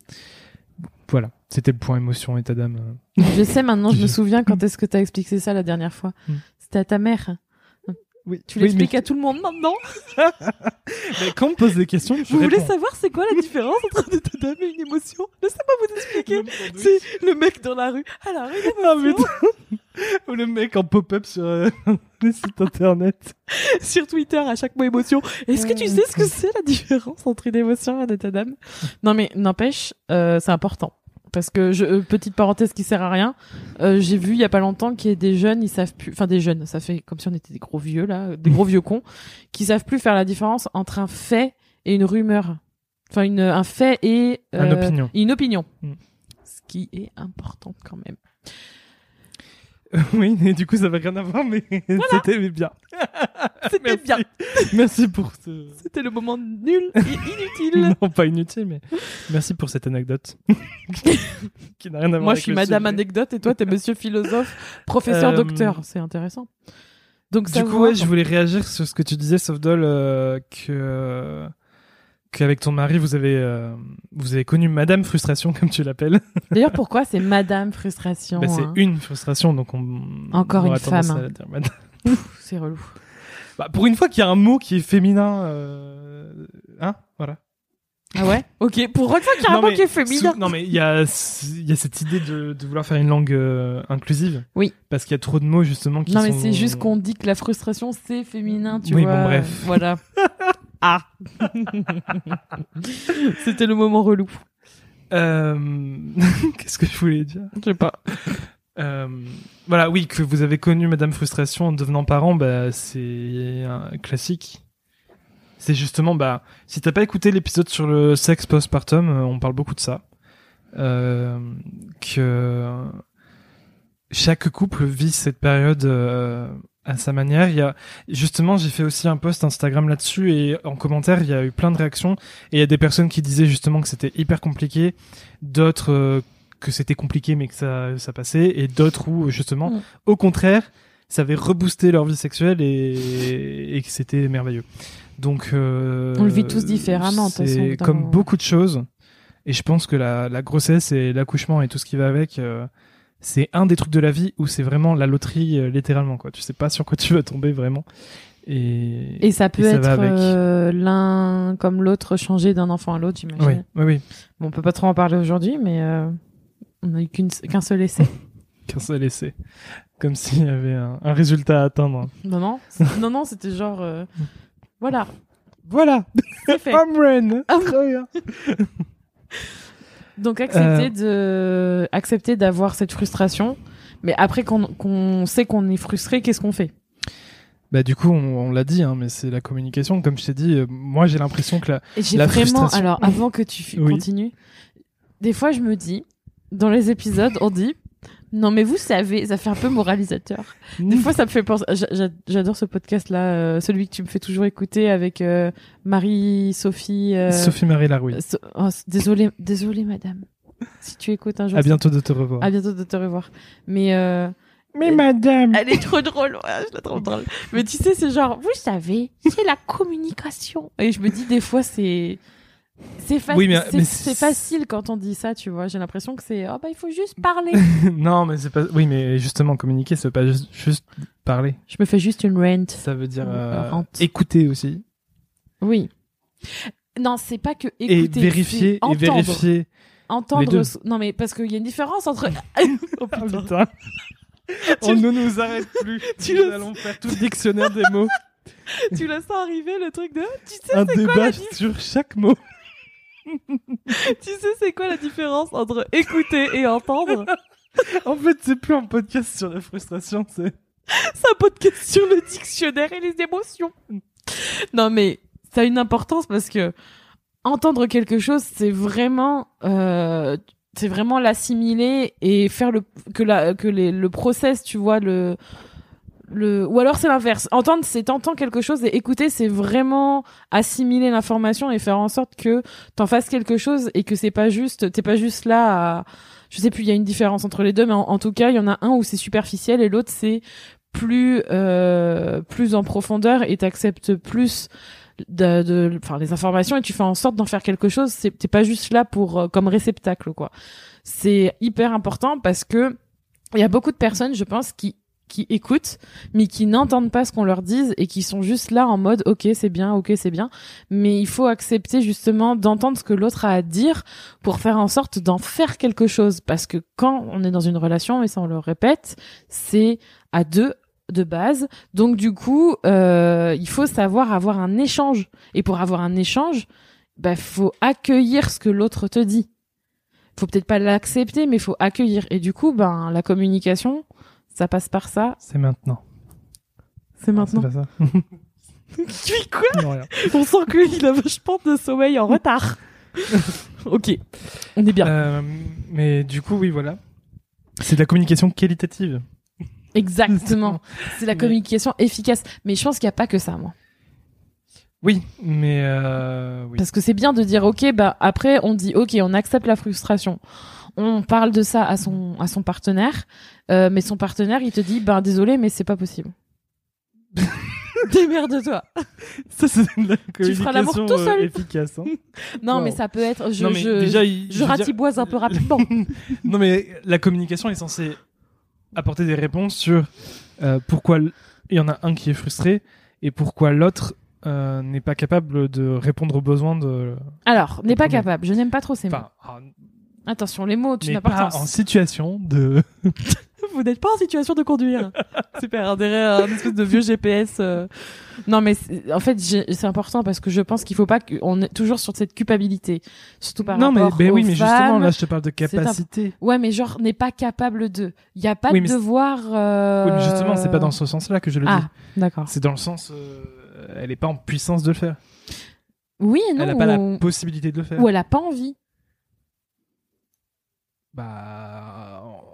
Speaker 1: Voilà, c'était le point émotion, état d'âme. euh.
Speaker 2: Je sais maintenant, je me <laughs> souviens quand est-ce que t'as expliqué ça la dernière fois.
Speaker 1: Mm.
Speaker 2: C'était à ta mère.
Speaker 1: Oui,
Speaker 2: Tu l'expliques à tout le monde maintenant. <laughs>
Speaker 1: mais quand on me pose des questions, je
Speaker 2: Vous voulez savoir c'est quoi la différence entre un état d'âme et une émotion? Laissez-moi vous expliquer. C'est le mec dans la rue. Alors, une
Speaker 1: Ah,
Speaker 2: émotion
Speaker 1: mais <laughs> Ou le mec en pop-up sur euh, <laughs> le site internet.
Speaker 2: sur Twitter à chaque mot émotion. Est-ce que tu sais ce que c'est la différence entre une émotion et un état d'âme Non mais n'empêche, euh, c'est important. Parce que je, euh, petite parenthèse qui sert à rien, euh, j'ai vu il y a pas longtemps qu'il y a des jeunes, ils savent plus, enfin des jeunes, ça fait comme si on était des gros vieux là, des gros vieux cons, qui savent plus faire la différence entre un fait et une rumeur. Enfin une, un fait et
Speaker 1: Une
Speaker 2: euh,
Speaker 1: opinion.
Speaker 2: Une opinion.
Speaker 1: Mm.
Speaker 2: Ce qui est important quand même. <laughs>
Speaker 1: oui, mais du coup, ça va rien à voir, mais <laughs> c'était bien. <laughs>
Speaker 2: C'était bien.
Speaker 1: Merci pour ce.
Speaker 2: C'était le moment nul et inutile.
Speaker 1: Non, pas inutile, mais merci pour cette anecdote. qui n'a rien à voir
Speaker 2: Moi,
Speaker 1: avec
Speaker 2: je suis Madame
Speaker 1: sujet.
Speaker 2: Anecdote et toi, t'es Monsieur Philosophe, professeur,
Speaker 1: Euh,
Speaker 2: docteur. C'est intéressant. Donc,
Speaker 1: Du coup, ouais, je voulais réagir sur ce que tu disais, Softdoll, euh, que qu'avec ton mari, vous avez euh, vous avez connu Madame Frustration, <laughs> comme tu l'appelles.
Speaker 2: D'ailleurs, pourquoi c'est Madame Frustration
Speaker 1: Bah, c'est
Speaker 2: hein
Speaker 1: une frustration, donc on
Speaker 2: Encore
Speaker 1: on
Speaker 2: une femme, hein. <laughs> C'est relou.
Speaker 1: Bah, pour une fois qu'il y a un mot qui est féminin, euh, hein, voilà.
Speaker 2: Ah ouais? <laughs> Ok, pour une fois qu'il y a un
Speaker 1: Non,
Speaker 2: mot qui est féminin.
Speaker 1: non mais il y a y a cette idée de, de vouloir faire une langue euh, inclusive.
Speaker 2: Oui.
Speaker 1: Parce qu'il y a trop de mots justement qui
Speaker 2: Non, mais c'est juste qu'on dit que la frustration, c'est féminin, tu
Speaker 1: Oui,
Speaker 2: vois.
Speaker 1: bon, bref.
Speaker 2: Voilà. Ah <laughs> C'était le moment relou.
Speaker 1: Euh, <laughs> Qu'est-ce que je voulais dire?
Speaker 2: Je sais pas.
Speaker 1: Euh, Voilà, oui, que vous avez connu Madame Frustration en devenant parent, bah c'est un classique. C'est justement, bah, si t'as pas écouté l'épisode sur le sexe postpartum, euh, on parle beaucoup de ça. Euh, que chaque couple vit cette période euh, à sa manière. Il y a justement, j'ai fait aussi un post Instagram là-dessus et en commentaire, il y a eu plein de réactions et il y a des personnes qui disaient justement que c'était hyper compliqué, d'autres euh, que c'était compliqué mais que ça ça passait et d'autres où justement,
Speaker 2: Mm.
Speaker 1: au contraire, ça avait reboosté leur vie sexuelle et, et que c'était merveilleux. Donc euh,
Speaker 2: On le vit tous différemment,
Speaker 1: C'est comme beaucoup de choses. Et je pense que la, la grossesse et l'accouchement et tout ce qui va avec, euh, c'est un des trucs de la vie où c'est vraiment la loterie euh, littéralement quoi. Tu sais pas sur quoi tu vas tomber vraiment. Et,
Speaker 2: Et ça peut
Speaker 1: ça
Speaker 2: être euh, l'un comme l'autre changer d'un enfant à l'autre, j'imagine.
Speaker 1: oui, oui, oui.
Speaker 2: Bon, on peut pas trop en parler aujourd'hui, mais euh, on n'a eu qu'un seul essai. <laughs>
Speaker 1: Qu'un seul essai. Comme s'il y avait un, un résultat à atteindre.
Speaker 2: non, non, non, non, c'était genre, voilà,
Speaker 1: Voilà, <laughs> home run.
Speaker 2: Ah. <laughs> Donc accepter
Speaker 1: Euh.
Speaker 2: de, accepter d'avoir cette frustration, mais après qu'on qu'on sait qu'on est frustré, qu'est-ce qu'on fait?
Speaker 1: Bah du coup, on, on l'a dit, hein, mais c'est la communication. Comme je t'ai dit, euh, moi j'ai l'impression que la, La
Speaker 2: vraiment,
Speaker 1: frustration.
Speaker 2: alors avant que tu
Speaker 1: Oui.
Speaker 2: continues, des fois je me dis, dans les épisodes, on dit, non mais vous savez, ça fait un peu moralisateur. <laughs> Des fois, ça me fait penser. j'a- j'a- J'adore ce podcast-là, euh, celui que tu me fais toujours écouter avec euh, Marie-Sophie. euh,
Speaker 1: Sophie Marie Larouille.
Speaker 2: So- oh, désolée, madame. Si tu écoutes un jour.
Speaker 1: À bientôt de te revoir.
Speaker 2: À bientôt de te revoir. Mais
Speaker 1: Mais madame.
Speaker 2: elle est trop drôle. Ouais, je la trouve drôle. Mais tu sais, c'est genre, vous savez, c'est la communication. Et je me dis des fois, c'est C'est
Speaker 1: Oui,
Speaker 2: facile quand on dit ça, tu vois. J'ai l'impression que c'est oh bah il faut juste <laughs> parler.
Speaker 1: non, mais c'est pas. Oui, mais justement, communiquer, ça veut pas juste, juste parler.
Speaker 2: Je me fais juste une rent.
Speaker 1: Ça veut dire euh, écouter aussi.
Speaker 2: Oui. Non, c'est pas que
Speaker 1: et
Speaker 2: écouter.
Speaker 1: vérifier,
Speaker 2: c'est
Speaker 1: et vérifier.
Speaker 2: Entendre. Non, mais parce qu'il y a une différence entre. <laughs> <laughs> oh
Speaker 1: Ah,
Speaker 2: putain.
Speaker 1: putain. On ne nous arrête plus.
Speaker 2: Tu
Speaker 1: nous allons faire tout le dictionnaire des mots.
Speaker 2: tu le sens arriver le truc de. Tu sais,
Speaker 1: Un
Speaker 2: c'est quoi
Speaker 1: débat
Speaker 2: la di-
Speaker 1: sur chaque mot.
Speaker 2: Tu sais c'est quoi la différence entre écouter et entendre? <laughs>
Speaker 1: En fait, c'est plus un podcast sur la frustration, c'est.
Speaker 2: C'est un podcast sur le dictionnaire et les émotions. Non, mais ça a une importance parce que entendre quelque chose, c'est vraiment, euh, c'est vraiment l'assimiler et faire le que la que les, le process, tu vois le le ou alors c'est l'inverse. Entendre, c'est t'entends quelque chose et écouter, c'est vraiment assimiler l'information et faire en sorte que t'en fasses quelque chose et que c'est pas juste, t'es pas juste là à je sais plus, il y a une différence entre les deux, mais en, tout cas, il y en a un où c'est superficiel et l'autre c'est plus euh, plus en profondeur et t'acceptes plus de enfin les informations et tu fais en sorte d'en faire quelque chose. C'est t'es pas juste là pour euh, comme réceptacle quoi. C'est hyper important parce que il y a beaucoup de personnes, je pense, qui qui écoutent mais qui n'entendent pas ce qu'on leur dise et qui sont juste là en mode ok c'est bien ok c'est bien. Mais il faut accepter justement d'entendre ce que l'autre a à dire pour faire en sorte d'en faire quelque chose. Parce que quand on est dans une relation et ça on le répète c'est à deux de base. Donc du coup euh, il faut savoir avoir un échange. Et pour avoir un échange bah faut accueillir ce que l'autre te dit. Faut peut-être pas l'accepter mais faut accueillir. Et du coup ben la communication ça passe par ça
Speaker 1: C'est maintenant.
Speaker 2: c'est maintenant
Speaker 1: C'est pas ça. <laughs>
Speaker 2: quoi
Speaker 1: Non, <laughs>
Speaker 2: on sent qu'il a vachement de sommeil en retard <laughs> ok on est bien
Speaker 1: Euh, mais du coup, oui, voilà. C'est de la communication qualitative.
Speaker 2: exactement c'est la
Speaker 1: Mais-
Speaker 2: communication efficace mais je pense qu'il y a pas que ça moi
Speaker 1: Oui, mais euh, oui.
Speaker 2: Parce que c'est bien de dire ok bah après on dit ok on accepte la frustration. On parle de ça à son à son partenaire, euh, mais son partenaire il te dit bah désolé mais c'est pas possible. <laughs> Démerde-toi.
Speaker 1: Ça, c'est de la
Speaker 2: Tu feras l'amour
Speaker 1: communication
Speaker 2: tout seul.
Speaker 1: euh, efficace. hein. <laughs>
Speaker 2: Non
Speaker 1: Wow.
Speaker 2: mais ça peut être je
Speaker 1: non, mais
Speaker 2: je,
Speaker 1: déjà, il-
Speaker 2: je
Speaker 1: veux dire-
Speaker 2: ratiboise un peu rapidement. <laughs>
Speaker 1: non, mais la communication est censée apporter des réponses sur euh, pourquoi l- il y en a un qui est frustré et pourquoi l'autre euh, n'est pas capable de répondre aux besoins de.
Speaker 2: Alors n'est pas
Speaker 1: Premier.
Speaker 2: capable. Je n'aime pas trop ces mots.
Speaker 1: Enfin, ah,
Speaker 2: Attention les mots tu n'as pas
Speaker 1: pas en situation de. <laughs>
Speaker 2: Vous n'êtes pas en situation de conduire. <laughs> Super, on dirait un espèce de vieux GPS. euh. Non, mais en fait, c'est important parce que je pense qu'il faut pas qu'on est toujours sur cette culpabilité, surtout par
Speaker 1: non,
Speaker 2: rapport
Speaker 1: mais
Speaker 2: aux
Speaker 1: oui, mais justement, là, je te parle de
Speaker 2: un-
Speaker 1: capacité.
Speaker 2: Ouais, mais genre n'est pas capable de. Il y a pas
Speaker 1: Oui,
Speaker 2: de devoir. euh,
Speaker 1: Oui, mais justement, c'est pas dans ce sens-là que je le dis.
Speaker 2: Ah, d'accord.
Speaker 1: C'est dans le sens, euh, elle est pas en puissance de le faire.
Speaker 2: Oui, non.
Speaker 1: elle a pas
Speaker 2: ou...
Speaker 1: la possibilité de le faire.
Speaker 2: ou elle a pas envie.
Speaker 1: Bah, en-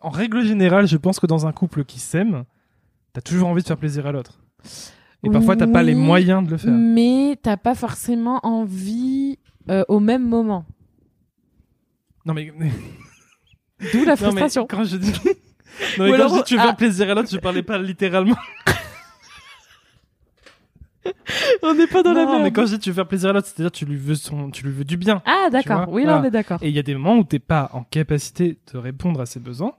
Speaker 1: en règle générale, je pense que dans un couple qui s'aime, t'as toujours envie de faire plaisir à l'autre. Et parfois, t'as pas les moyens de le faire.
Speaker 2: Mais t'as pas forcément envie euh, au même moment.
Speaker 1: Non mais,
Speaker 2: D'où la <laughs>
Speaker 1: non, mais
Speaker 2: frustration.
Speaker 1: quand je dis, <laughs> non, mais
Speaker 2: Ou
Speaker 1: quand
Speaker 2: alors,
Speaker 1: je dis tu veux
Speaker 2: ah.
Speaker 1: faire plaisir à l'autre, je parlais pas littéralement. <laughs> <laughs>
Speaker 2: On n'est pas dans la
Speaker 1: non,
Speaker 2: merde.
Speaker 1: mais quand je dis tu veux faire plaisir à l'autre, c'est-à-dire tu lui veux son, tu lui veux du bien.
Speaker 2: Ah, d'accord. Oui, là,
Speaker 1: voilà.
Speaker 2: on est d'accord.
Speaker 1: Et il y a des moments où t'es pas en capacité de répondre à ses besoins.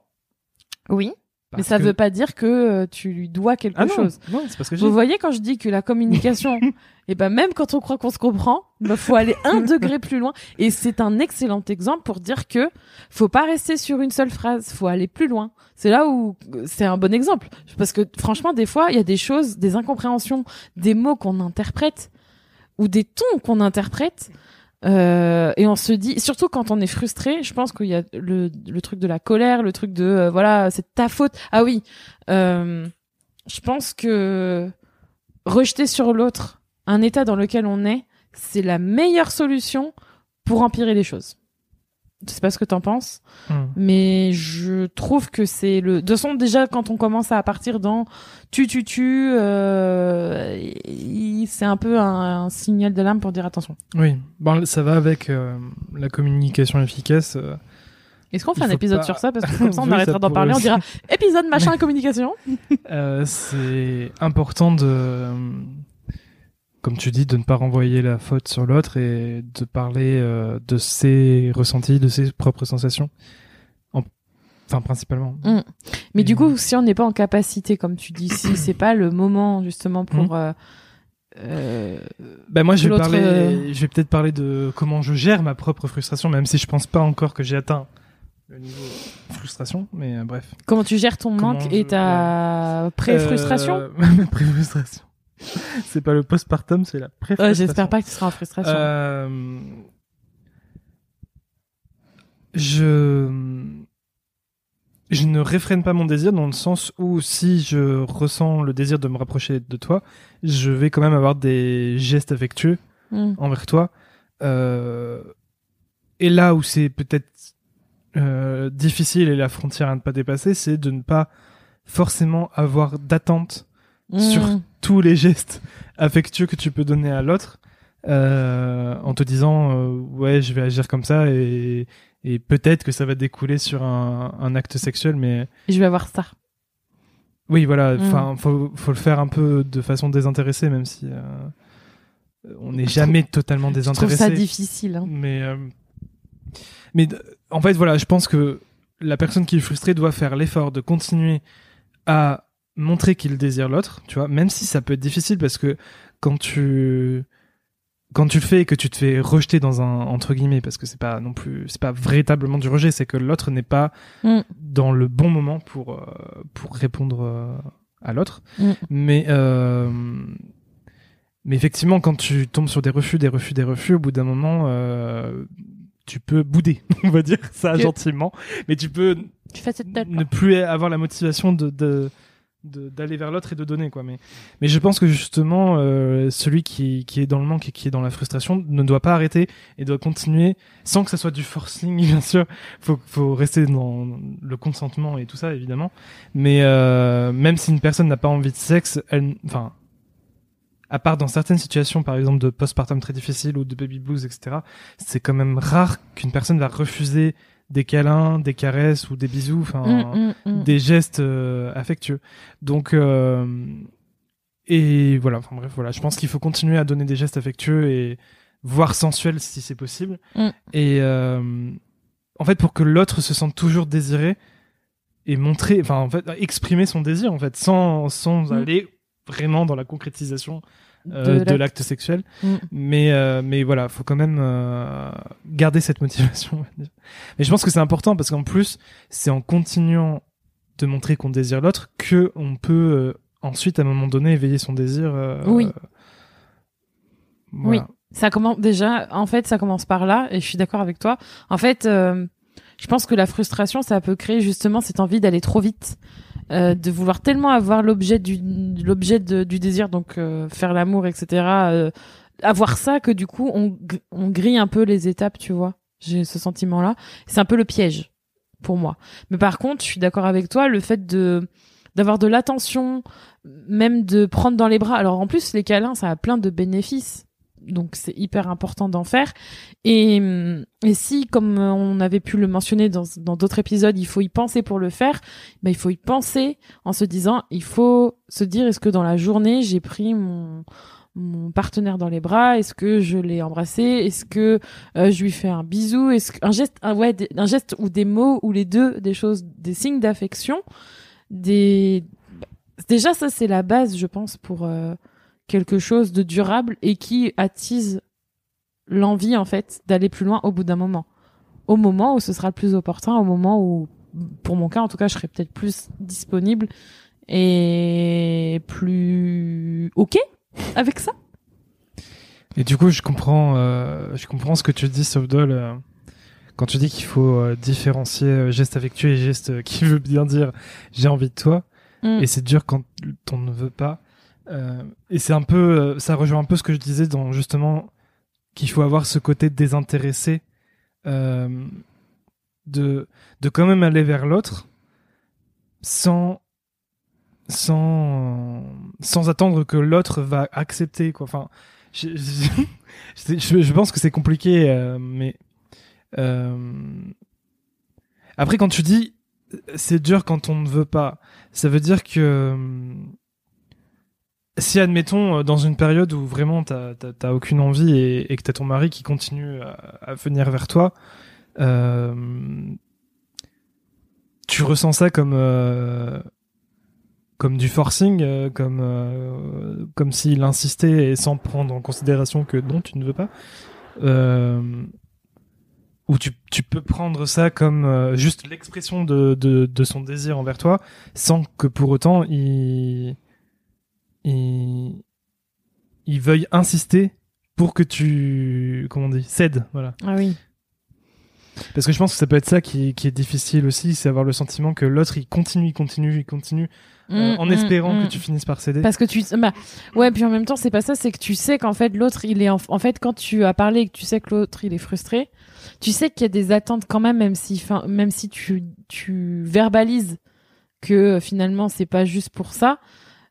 Speaker 2: Oui. Mais ça
Speaker 1: que-
Speaker 2: veut pas dire que euh, tu lui dois quelque
Speaker 1: ah non,
Speaker 2: chose.
Speaker 1: non, c'est parce que.
Speaker 2: Vous voyez quand je dis que la communication, <laughs> et ben même quand on croit qu'on se comprend, bah faut aller un <laughs> degré plus loin. Et c'est un excellent exemple pour dire que faut pas rester sur une seule phrase, faut aller plus loin. C'est là où c'est un bon exemple parce que franchement des fois il y a des choses, des incompréhensions, des mots qu'on interprète ou des tons qu'on interprète. Euh, et on se dit, surtout quand on est frustré, je pense qu'il y a le, truc de la colère, le truc de euh, voilà, c'est ta faute. Ah oui, euh, je pense que rejeter sur l'autre un état dans lequel on est, c'est la meilleure solution pour empirer les choses. Je sais pas ce que t'en penses,
Speaker 1: Hum.
Speaker 2: mais je trouve que c'est le. De façon, déjà quand on commence à partir dans tu tu tu, euh, c'est un peu un, un signal d'alarme pour dire attention.
Speaker 1: Oui, bon, ça va avec euh, la communication efficace. euh,
Speaker 2: Est-ce qu'on fait un épisode
Speaker 1: pas-
Speaker 2: sur ça? Parce que <laughs> comme ça on
Speaker 1: Oui,
Speaker 2: arrêtera d'en parler, on dira épisode machin <laughs> communication.
Speaker 1: C'est important de comme tu dis, de ne pas renvoyer la faute sur l'autre et de parler euh, de ses ressentis, de ses propres sensations. En- Enfin, principalement.
Speaker 2: Mm. Mais du coup, si on n'est pas en capacité, comme tu dis, si c'est pas le moment justement pour euh, euh,
Speaker 1: Ben moi, je vais,
Speaker 2: l'autre,
Speaker 1: parler,
Speaker 2: euh,
Speaker 1: je vais peut-être parler de comment je gère ma propre frustration, même si je pense pas encore que j'ai atteint le niveau frustration. Mais bref.
Speaker 2: comment tu gères ton
Speaker 1: Comment
Speaker 2: manque et ta pré-frustration? <laughs>
Speaker 1: Ma pré-frustration. <laughs> c'est pas le postpartum, c'est la pré
Speaker 2: Ouais, J'espère pas que tu seras en frustration.
Speaker 1: Euh, je je ne réfrène pas mon désir dans le sens où si je ressens le désir de me rapprocher de toi, je vais quand même avoir des gestes affectueux
Speaker 2: Mm.
Speaker 1: envers toi. Euh, et là où c'est peut-être euh, difficile et la frontière à ne pas dépasser, c'est de ne pas forcément avoir d'attente sur
Speaker 2: Mm.
Speaker 1: tous les gestes affectueux que tu peux donner à l'autre euh, en te disant euh, ouais je vais agir comme ça et, et peut-être que ça va découler sur un, un acte sexuel mais
Speaker 2: Je vais avoir ça.
Speaker 1: oui voilà
Speaker 2: Mm.
Speaker 1: enfin faut, faut le faire un peu de façon désintéressée même si euh, on n'est jamais totalement
Speaker 2: Je trouve
Speaker 1: désintéressé
Speaker 2: ça difficile. hein.
Speaker 1: mais mais en fait voilà je pense que la personne qui est frustrée doit faire l'effort de continuer à montrer qu'il désire l'autre tu vois même si ça peut être difficile parce que quand tu quand tu le fais et que tu te fais rejeter dans un entre guillemets parce que c'est pas non plus c'est pas véritablement du rejet c'est que l'autre n'est pas
Speaker 2: Mm.
Speaker 1: dans le bon moment pour euh, pour répondre euh, à l'autre
Speaker 2: Mm.
Speaker 1: mais euh, mais effectivement quand tu tombes sur des refus des refus des refus au bout d'un moment tu peux bouder <laughs> on va dire ça gentiment mais tu peux
Speaker 2: Tu fais cette
Speaker 1: ne plus avoir la motivation de- d'aller vers l'autre et de donner quoi. Mais mais je pense que justement euh, celui qui qui est dans le manque et qui est dans la frustration ne doit pas arrêter et doit continuer sans que ça soit du forcing <laughs> bien sûr. Faut faut rester dans le consentement et tout ça évidemment. Mais euh, même si une personne n'a pas envie de sexe elle enfin à part dans certaines situations par exemple de postpartum très difficile ou de baby blues etc c'est quand même rare qu'une personne va refuser des câlins des caresses ou des bisous enfin
Speaker 2: Mm, mm, mm.
Speaker 1: des gestes euh, affectueux. Donc euh, et voilà, enfin bref, voilà, je pense qu'il faut continuer à donner des gestes affectueux et voire sensuels si c'est possible. Et euh, en fait, pour que l'autre se sente toujours désiré et montrer, enfin en fait, exprimer son désir en fait, sans sans aller vraiment dans la concrétisation euh,
Speaker 2: De l'acte.
Speaker 1: sexuel.
Speaker 2: Mm.
Speaker 1: Mais euh, mais voilà, faut quand même euh, garder cette motivation. Mais je pense que c'est important parce qu'en plus, c'est en continuant de montrer qu'on désire l'autre que on peut euh, ensuite à un moment donné éveiller son désir. euh,
Speaker 2: Oui.
Speaker 1: voilà.
Speaker 2: Ça commence déjà, en fait, ça commence par là, et je suis d'accord avec toi. En fait, euh, je pense que la frustration, ça peut créer justement cette envie d'aller trop vite, euh, de vouloir tellement avoir l'objet du l'objet du désir, donc euh, faire l'amour, etc. euh, avoir ça que du coup on, on grille un peu les étapes, tu vois. J'ai ce sentiment-là. C'est un peu le piège pour moi. Mais par contre, je suis d'accord avec toi, le fait de d'avoir de l'attention, même de prendre dans les bras. Alors en plus, les câlins, ça a plein de bénéfices donc c'est hyper important d'en faire. Et, et si, comme on avait pu le mentionner dans dans d'autres épisodes, il faut y penser pour le faire, ben il faut y penser en se disant, il faut se dire, est-ce que dans la journée j'ai pris mon mon partenaire dans les bras? Est-ce que je l'ai embrassé? Est-ce que euh, je lui fais un bisou? Est-ce que un geste, un, ouais, un geste ou des mots ou les deux, des choses, des signes d'affection, des déjà ça c'est la base, je pense, pour euh, quelque chose de durable et qui attise l'envie en fait d'aller plus loin au bout d'un moment. Au moment où ce sera le plus opportun, au moment où, pour mon cas en tout cas, je serai peut-être plus disponible et plus ok avec ça.
Speaker 1: Et du coup, je comprends, euh, je comprends ce que tu dis, Sofdol, euh, quand tu dis qu'il faut euh, différencier euh, geste affectueux et geste euh, qui veut bien dire j'ai envie de toi.
Speaker 2: Mm.
Speaker 1: Et c'est dur quand on ne veut pas. Euh, et c'est un peu, euh, ça rejoint un peu ce que je disais dans justement qu'il faut avoir ce côté désintéressé euh, de de quand même aller vers l'autre sans sans sans attendre que l'autre va accepter quoi. Enfin, je, je, je- pense que c'est compliqué, mais après quand tu dis c'est dur quand on ne veut pas, ça veut dire que si admettons dans une période où vraiment t'as aucune envie et, et que t'as ton mari qui continue à, venir vers toi, euh, tu ressens ça comme euh, comme du forcing, euh, comme euh, s'il insistait et sans prendre en considération que non, tu ne veux pas. Euh, ou tu, tu peux prendre ça comme euh, juste l'expression de, de, de son désir envers toi, sans que pour autant il il, il veuille insister pour que tu comment on dit cèdes, voilà.
Speaker 2: Ah oui.
Speaker 1: Parce que je pense que ça peut être ça qui, qui est difficile aussi, c'est avoir le sentiment que l'autre il continue, il continue, il continue, euh,
Speaker 2: Mm,
Speaker 1: en
Speaker 2: mm,
Speaker 1: espérant
Speaker 2: mm.
Speaker 1: que tu finisses par céder.
Speaker 2: Parce que tu, bah, ouais, puis en même temps, c'est pas ça, c'est que tu sais qu'en fait, l'autre, il est, en, en fait, quand tu as parlé et que tu sais que l'autre, il est frustré, tu sais qu'il y a des attentes quand même, même si, fin, même si tu, tu verbalises que euh, finalement, c'est pas juste pour ça,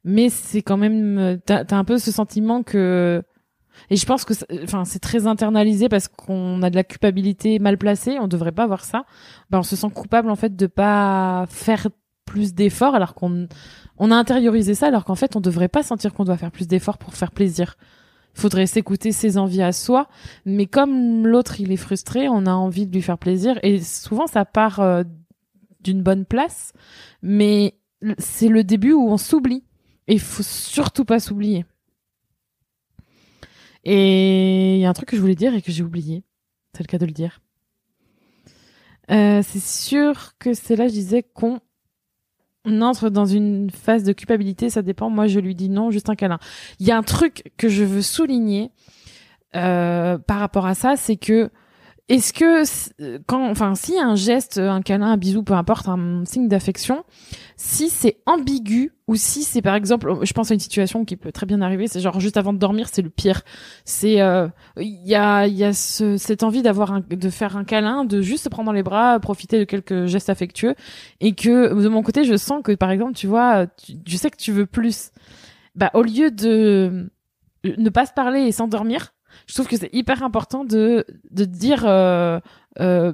Speaker 2: mais c'est quand même, t'as, t'as un peu ce sentiment que, et je pense que, enfin, c'est très internalisé parce qu'on a de la culpabilité mal placée, on devrait pas avoir ça. Ben, on se sent coupable, en fait, de pas faire plus d'efforts alors qu'on, on a intériorisé ça alors qu'en fait on devrait pas sentir qu'on doit faire plus d'efforts pour faire plaisir. Faudrait s'écouter ses envies à soi, mais comme l'autre il est frustré, on a envie de lui faire plaisir et souvent ça part euh, d'une bonne place, mais c'est le début où on s'oublie et il faut surtout pas s'oublier. Et il y a un truc que je voulais dire et que j'ai oublié. C'est le cas de le dire. Euh, c'est sûr que c'est là je disais qu'on on entre dans une phase de culpabilité, ça dépend. Moi, je lui dis non, juste un câlin. Il y a un truc que je veux souligner euh, par rapport à ça, c'est que est-ce que euh, quand, enfin, a un geste, un câlin, un bisou, peu importe, un signe d'affection, si c'est ambigu ou si c'est par exemple, je pense à une situation qui peut très bien arriver, c'est genre juste avant de dormir, c'est le pire. C'est euh, il y a il y a ce, cette envie d'avoir de faire un câlin, de juste se prendre dans les bras, profiter de quelques gestes affectueux et que de mon côté je sens que par exemple tu vois tu, je sais que tu veux plus bah au lieu de ne pas se parler et s'endormir je trouve que c'est hyper important de de dire euh, euh,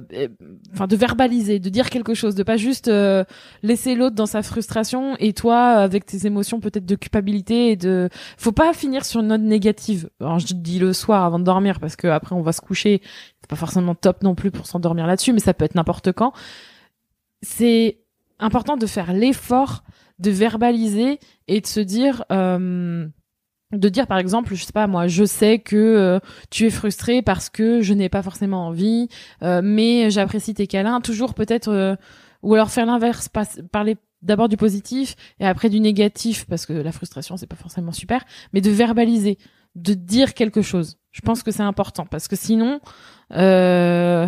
Speaker 2: enfin de verbaliser de dire quelque chose de pas juste euh, laisser l'autre dans sa frustration et toi avec tes émotions peut-être de culpabilité et de faut pas finir sur une note négative. Alors je dis le soir avant de dormir parce que après on va se coucher. C'est pas forcément top non plus pour s'endormir là-dessus mais ça peut être n'importe quand. C'est important de faire l'effort de verbaliser et de se dire euh, de dire par exemple je sais pas moi je sais que euh, tu es frustré parce que je n'ai pas forcément envie euh, mais j'apprécie tes câlins. Toujours peut-être euh, ou alors faire l'inverse parler d'abord du positif et après du négatif parce que la frustration c'est pas forcément super mais de verbaliser de dire quelque chose. Je pense que c'est important parce que sinon euh,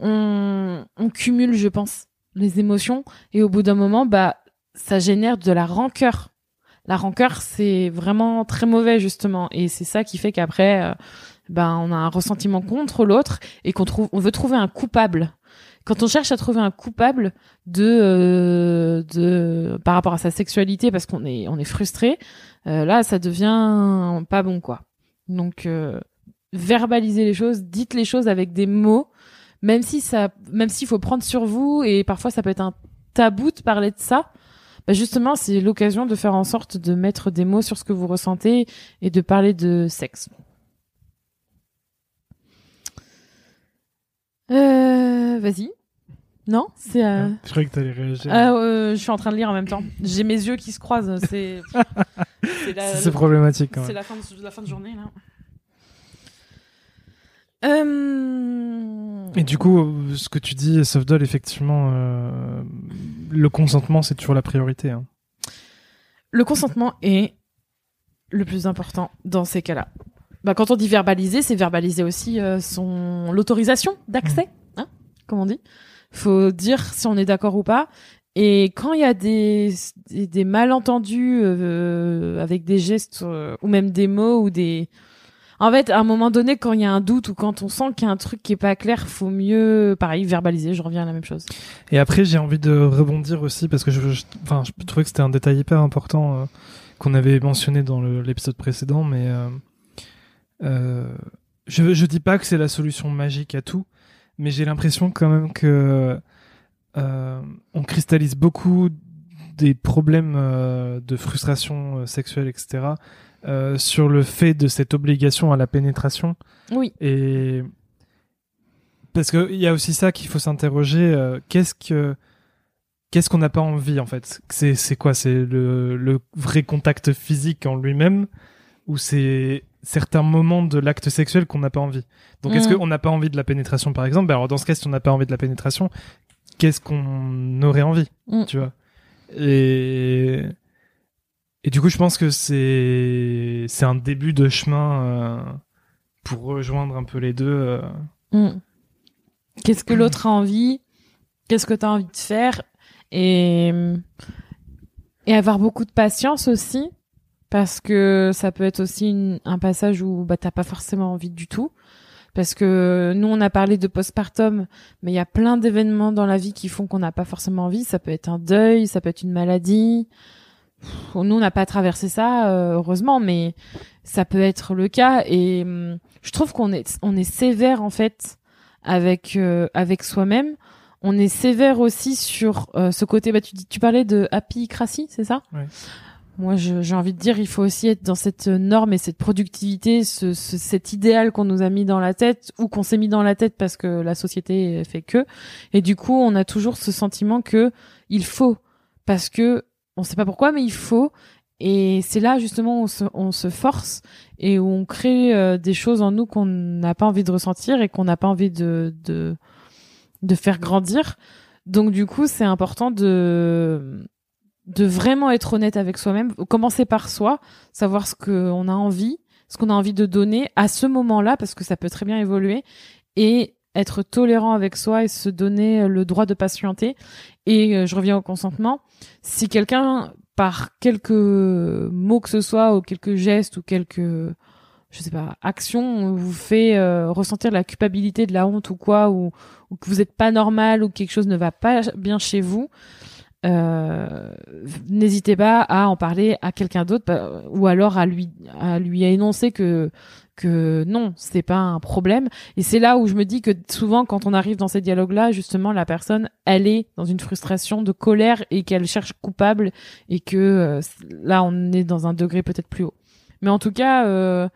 Speaker 2: on, on cumule je pense les émotions et au bout d'un moment bah ça génère de la rancœur la rancœur c'est vraiment très mauvais justement. Et c'est ça qui fait qu'après euh, ben on a un ressentiment contre l'autre et qu'on trouve on veut trouver un coupable. Quand on cherche à trouver un coupable de euh, de par rapport à sa sexualité parce qu'on est on est frustré euh, là ça devient pas bon quoi. Donc euh, verbalisez les choses dites les choses avec des mots même si ça même s'il faut prendre sur vous et parfois ça peut être un tabou de parler de ça bah justement, c'est l'occasion de faire en sorte de mettre des mots sur ce que vous ressentez et de parler de sexe. Euh, vas-y. Non, c'est. Euh...
Speaker 1: Je croyais que t'allais réagir.
Speaker 2: Ah, euh, je suis en train de lire en même temps. J'ai mes yeux qui se croisent. C'est. <laughs> c'est la-
Speaker 1: problématique
Speaker 2: c'est la fin de la fin de journée là. Euh...
Speaker 1: Et du coup, ce que tu dis, Softdoll, effectivement, euh, le consentement, c'est toujours la priorité. Hein.
Speaker 2: le consentement est le plus important dans ces cas-là. Bah, quand on dit verbaliser, c'est verbaliser aussi euh, son l'autorisation d'accès, hein, comme on dit. Faut dire si on est d'accord ou pas. Et quand il y a des, des, des malentendus euh, avec des gestes ou même des mots ou des... En fait, à un moment donné, quand il y a un doute ou quand on sent qu'il y a un truc qui est pas clair, faut mieux, pareil, verbaliser. Je reviens à la même chose.
Speaker 1: Et après, j'ai envie de rebondir aussi parce que je, enfin, je trouvais que c'était un détail hyper important euh, qu'on avait mentionné dans l'épisode précédent, mais euh, euh, je, je dis pas que c'est la solution magique à tout, mais j'ai l'impression quand même que on cristallise beaucoup des problèmes de frustration sexuelle, etc., euh, sur le fait de cette obligation à la pénétration.
Speaker 2: Oui.
Speaker 1: Et parce qu'il y a aussi ça qu'il faut s'interroger. euh, qu'est-ce que qu'est-ce qu'on n'a pas envie en fait? C'est c'est quoi? C'est le, le vrai contact physique en lui-même ou c'est certains moments de l'acte sexuel qu'on n'a pas envie? Donc est-ce
Speaker 2: Mm.
Speaker 1: qu'on n'a pas envie de la pénétration par exemple? Ben Alors dans ce cas, si on n'a pas envie de la pénétration, qu'est-ce qu'on aurait envie?
Speaker 2: Mm.
Speaker 1: Tu vois? Et et du coup, je pense que c'est c'est un début de chemin euh, pour rejoindre un peu les deux. euh.
Speaker 2: Mm. Qu'est-ce que l'autre a envie? Qu'est-ce que tu as envie de faire? Et et avoir beaucoup de patience aussi parce que ça peut être aussi une- un passage où bah t'as pas forcément envie du tout parce que nous on a parlé de postpartum mais il y a plein d'événements dans la vie qui font qu'on n'a pas forcément envie ça peut être un deuil ça peut être une maladie nous on n'a pas traversé ça euh, heureusement mais ça peut être le cas. Et hum, je trouve qu'on est on est sévère en fait avec euh, avec soi-même. On est sévère aussi sur euh, ce côté bah tu dis tu parlais de happycratie c'est ça?
Speaker 1: Ouais.
Speaker 2: moi j'ai envie de dire il faut aussi être dans cette norme et cette productivité ce, ce- cet idéal qu'on nous a mis dans la tête ou qu'on s'est mis dans la tête parce que la société fait que. Et du coup on a toujours ce sentiment que il faut. Parce que on sait pas pourquoi mais il faut et c'est là justement où on se, on se force et où on crée euh, des choses en nous qu'on n'a pas envie de ressentir et qu'on n'a pas envie de, de de faire grandir. Donc du coup, c'est important de de vraiment être honnête avec soi-même, commencer par soi, savoir ce qu'on a envie, ce qu'on a envie de donner à ce moment-là parce que ça peut très bien évoluer et être tolérant avec soi et se donner le droit de patienter. Et euh, je reviens au consentement. Si quelqu'un, par quelques mots que ce soit, ou quelques gestes, ou quelques, je sais pas, actions, vous fait euh, ressentir la culpabilité, de la honte ou quoi, ou, ou que vous n'êtes pas normal, ou que quelque chose ne va pas bien chez vous, euh, n'hésitez pas à en parler à quelqu'un d'autre, bah, ou alors à lui, à lui énoncer que que non, c'est pas un problème. Et c'est là où je me dis que souvent, quand on arrive dans ces dialogues-là, justement, la personne, elle est dans une frustration de colère et qu'elle cherche coupable et que euh, là, on est dans un degré peut-être plus haut. Mais en tout cas, euh,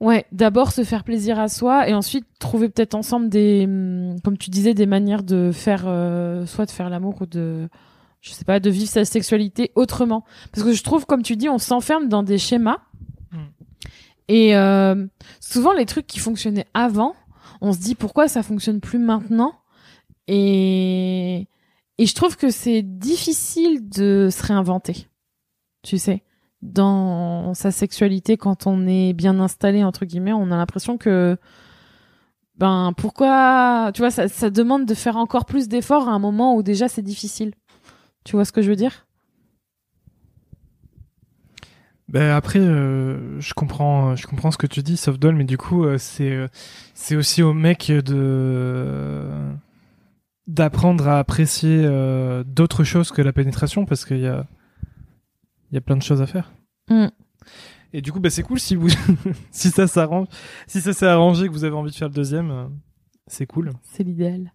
Speaker 2: ouais, d'abord se faire plaisir à soi et ensuite trouver peut-être ensemble des, hum, comme tu disais, des manières de faire, euh, soit de faire l'amour ou de, je sais pas, de vivre sa sexualité autrement. Parce que je trouve, comme tu dis, on s'enferme dans des schémas.
Speaker 1: Mm.
Speaker 2: Et euh, souvent, les trucs qui fonctionnaient avant, on se dit pourquoi ça fonctionne plus maintenant. Et, et je trouve que c'est difficile de se réinventer. Tu sais, dans sa sexualité, quand on est bien installé, entre guillemets, on a l'impression que ben pourquoi tu vois ça, demande de faire encore plus d'efforts à un moment où déjà c'est difficile. Tu vois ce que je veux dire?
Speaker 1: Ben après, euh, je comprends, je comprends ce que tu dis, Softdoll, mais du coup, euh, c'est euh, c'est aussi au mec de d'apprendre à apprécier d'autres choses que la pénétration, parce qu'il y a il y a plein de choses à faire.
Speaker 2: Mm.
Speaker 1: Et du coup, bah, c'est cool si vous <laughs> si ça s'arrange, si ça s'est arrangé que vous avez envie de faire le deuxième, euh, c'est cool.
Speaker 2: c'est l'idéal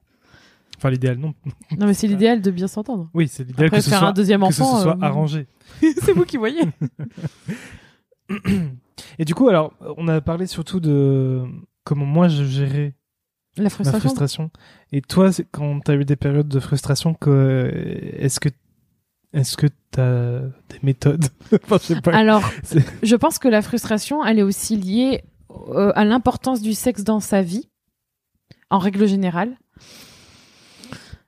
Speaker 1: Enfin, l'idéal, non.
Speaker 2: non mais c'est l'idéal de bien s'entendre
Speaker 1: Oui, c'est l'idéal que ce
Speaker 2: faire
Speaker 1: soit
Speaker 2: un deuxième
Speaker 1: que ce
Speaker 2: enfant
Speaker 1: soit
Speaker 2: euh, <laughs>
Speaker 1: arrangé.
Speaker 2: c'est vous qui voyez <coughs>
Speaker 1: Et du coup, alors, on a parlé surtout de comment moi je gérais
Speaker 2: la
Speaker 1: ma
Speaker 2: frustration
Speaker 1: frustration. Et toi, quand tu as eu des périodes de frustration, que, est-ce que est-ce que tu as des méthodes <laughs> Enfin, je sais pas.
Speaker 2: alors <laughs> je pense que la frustration elle est aussi liée euh, à l'importance du sexe dans sa vie en règle générale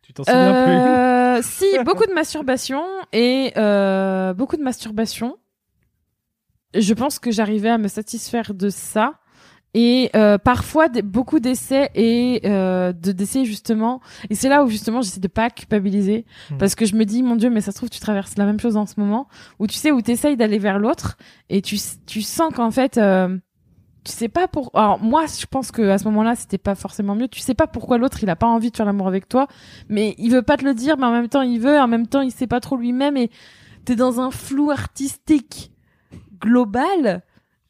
Speaker 1: tu t'en souviens plus
Speaker 2: Euh, <laughs> si, beaucoup de masturbation et euh, beaucoup de masturbation. Je pense que j'arrivais à me satisfaire de ça. Et euh, parfois des- beaucoup d'essais et euh, de d'essais justement. Et c'est là où justement j'essaie de pas culpabiliser.
Speaker 1: Hmm.
Speaker 2: parce que je me dis mon dieu mais ça se trouve tu traverses la même chose en ce moment. Où tu sais où t'essayes d'aller vers l'autre et tu tu sens qu'en fait euh, tu sais pas pour alors moi je pense que à ce moment-là c'était pas forcément mieux. Tu sais pas pourquoi l'autre il a pas envie de faire l'amour avec toi mais il veut pas te le dire mais en même temps il veut. En même temps il sait pas trop lui-même et t'es dans un flou artistique global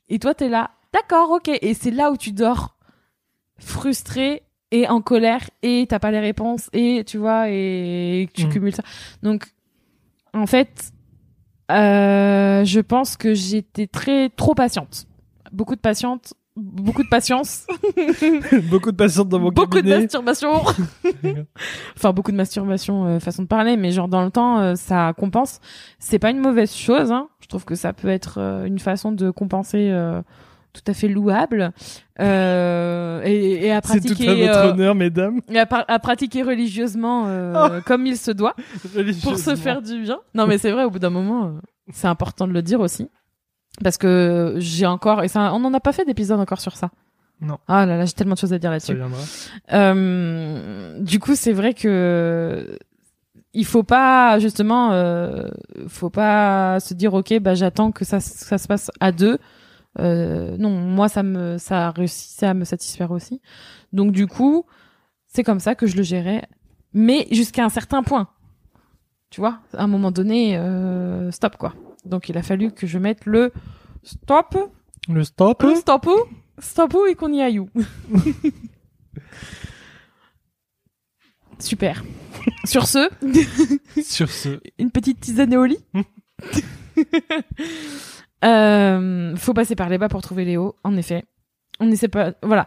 Speaker 2: et toi t'es là d'accord ok et c'est là où tu dors frustré et en colère et t'as pas les réponses et tu vois et tu
Speaker 1: Mhm.
Speaker 2: cumules ça donc En fait, euh, je pense que j'étais très trop patiente. Beaucoup de patiente, beaucoup de patience, <laughs>
Speaker 1: Beaucoup de patientes dans mon
Speaker 2: beaucoup de masturbation. <laughs> enfin, beaucoup de masturbation, euh, façon de parler, mais genre dans le temps, euh, ça compense. C'est pas une mauvaise chose. Hein. Je trouve que ça peut être une façon de compenser tout à fait louable euh, et, et à
Speaker 1: C'est tout à
Speaker 2: pratiquer.
Speaker 1: votre
Speaker 2: euh,
Speaker 1: honneur, mesdames.
Speaker 2: et à, pratiquer religieusement euh, comme il se doit pour se faire du bien. Non, mais c'est vrai, au bout d'un moment, euh, c'est important de le dire aussi. Parce que j'ai encore, et ça, on n'en a pas fait d'épisode encore sur ça.
Speaker 1: Non.
Speaker 2: Ah là là, j'ai tellement de choses à dire là-dessus. Euh, du coup, c'est vrai que il faut pas justement, euh, faut pas se dire ok, bah j'attends que ça, ça se passe à deux. Euh, non, moi ça me, ça a réussi à me satisfaire aussi. Donc du coup, c'est comme ça que je le gérais, mais jusqu'à un certain point. Tu vois, à un moment donné, euh, stop quoi. Donc il a fallu que je mette le stop,
Speaker 1: Le stop.
Speaker 2: le stop, stop et qu'on y aille où? <laughs> Super. Sur ce, <laughs>
Speaker 1: Sur ce.
Speaker 2: une petite tisane au lit. <laughs> Euh, faut passer par les bas pour trouver les hauts, en effet. On essaie pas, voilà.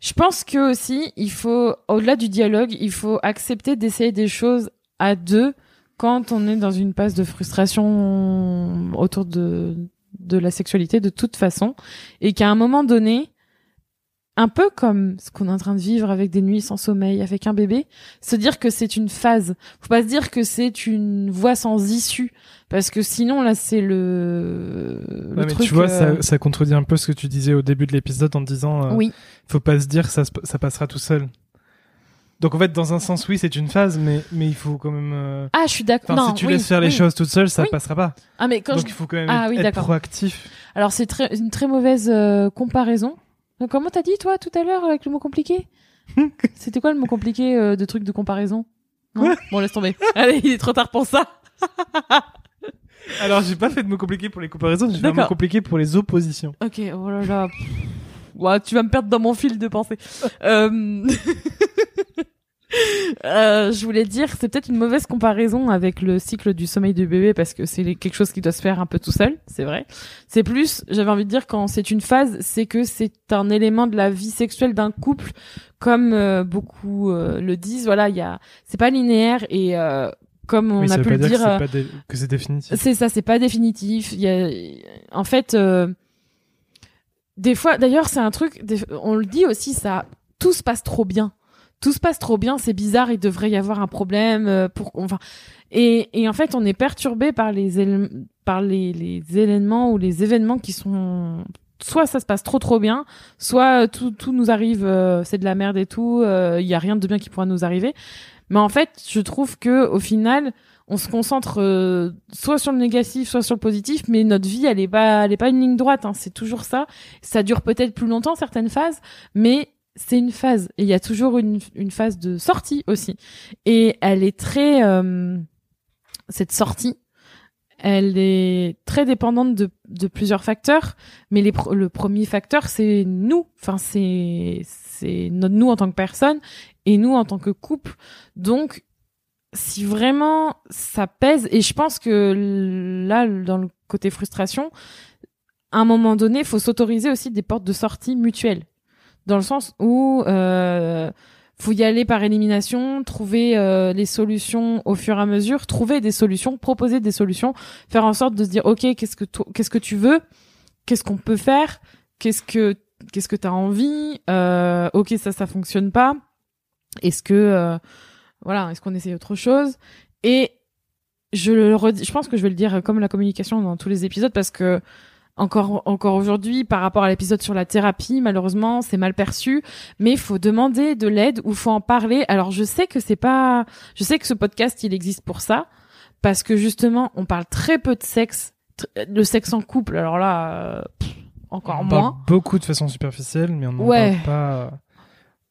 Speaker 2: Je pense que aussi, il faut, au-delà du dialogue, il faut accepter d'essayer des choses à deux quand on est dans une passe de frustration autour de, de la sexualité de toute façon. Et qu'à un moment donné, un peu comme ce qu'on est en train de vivre avec des nuits sans sommeil, avec un bébé, se dire que c'est une phase. Faut pas se dire que c'est une voie sans issue, parce que sinon là c'est le, le
Speaker 1: Ouais, mais
Speaker 2: truc.
Speaker 1: tu vois,
Speaker 2: euh,
Speaker 1: ça, ça contredit un peu ce que tu disais au début de l'épisode en disant euh,
Speaker 2: Oui,
Speaker 1: faut pas se dire ça, se- ça passera tout seul. Donc en fait, dans un sens, oui, c'est une phase, mais, mais il faut quand même. euh,
Speaker 2: ah je suis d'accord.
Speaker 1: Enfin, si tu
Speaker 2: oui,
Speaker 1: laisses faire les choses toute seule, ça
Speaker 2: Oui.
Speaker 1: passera pas.
Speaker 2: Ah mais quand
Speaker 1: Donc
Speaker 2: je...
Speaker 1: il faut quand même
Speaker 2: Ah
Speaker 1: être, proactif.
Speaker 2: alors c'est très une très mauvaise euh, comparaison. Donc comment t'as dit toi tout à l'heure avec le mot compliqué <laughs> C'était quoi le mot compliqué euh, de truc de comparaison Non Bon laisse tomber. <laughs> Allez, il est trop tard pour ça. <laughs>
Speaker 1: Alors j'ai pas fait de mots compliqués pour les comparaisons, j'ai fait un mot
Speaker 2: D'accord.
Speaker 1: compliqué pour les oppositions.
Speaker 2: Ok, oh là là. Tu vas me perdre dans mon fil de pensée. Euh... euh, je voulais dire, c'est peut-être une mauvaise comparaison avec le cycle du sommeil du bébé parce que c'est quelque chose qui doit se faire un peu tout seul, c'est vrai. C'est plus, j'avais envie de dire, quand c'est une phase, c'est que c'est un élément de la vie sexuelle d'un couple, comme euh, beaucoup euh, le disent. Voilà, il y a, c'est pas linéaire et euh, comme on
Speaker 1: oui,
Speaker 2: a pu le
Speaker 1: dire
Speaker 2: dire.
Speaker 1: que c'est pas dé- que c'est définitif.
Speaker 2: c'est ça, c'est pas définitif. Il y a, en fait, euh, des fois, d'ailleurs, c'est un truc, on le dit aussi, ça, tout se passe trop bien. Tout se passe trop bien, c'est bizarre, il devrait y avoir un problème. euh, Pour, enfin, et, et en fait, on est perturbé par les par les, les éléments ou les événements qui sont soit ça se passe trop trop bien, soit tout, tout nous arrive, euh, c'est de la merde et tout, euh, il y a rien de bien qui pourra nous arriver. Mais en fait, je trouve que au final, on se concentre euh, soit sur le négatif, soit sur le positif, mais notre vie, elle est pas, elle est pas une ligne droite. Hein, c'est toujours ça. Ça dure peut-être plus longtemps certaines phases, mais c'est une phase. Et il y a toujours une, une phase de sortie aussi. Et elle est très, euh, cette sortie, elle est très dépendante de, de plusieurs facteurs. Mais les, le premier facteur, c'est nous. Enfin, c'est, nous en tant que personne et nous en tant que couple. Donc, si vraiment ça pèse, et je pense que là, dans le côté frustration, à un moment donné, faut s'autoriser aussi des portes de sortie mutuelles. Dans le sens où euh, faut y aller par élimination, trouver euh, les solutions au fur et à mesure, trouver des solutions, proposer des solutions, faire en sorte de se dire ok, qu'est-ce que qu'est-ce que tu veux, qu'est-ce qu'on peut faire, qu'est-ce que qu'est-ce que t'as envie, euh, ok ça ça fonctionne pas, est-ce que euh, voilà, est-ce qu'on essaye autre chose? Et je le redis, je pense que je vais le dire comme la communication dans tous les épisodes parce que encore encore aujourd'hui par rapport à l'épisode sur la thérapie, malheureusement, c'est mal perçu, mais il faut demander de l'aide ou faut en parler. Alors je sais que c'est pas je sais que ce podcast il existe pour ça parce que justement, on parle très peu de sexe, le sexe en couple. Alors là euh, pff, encore
Speaker 1: on
Speaker 2: moins.
Speaker 1: parle beaucoup de façon superficielle, mais on n'en
Speaker 2: Ouais.
Speaker 1: parle pas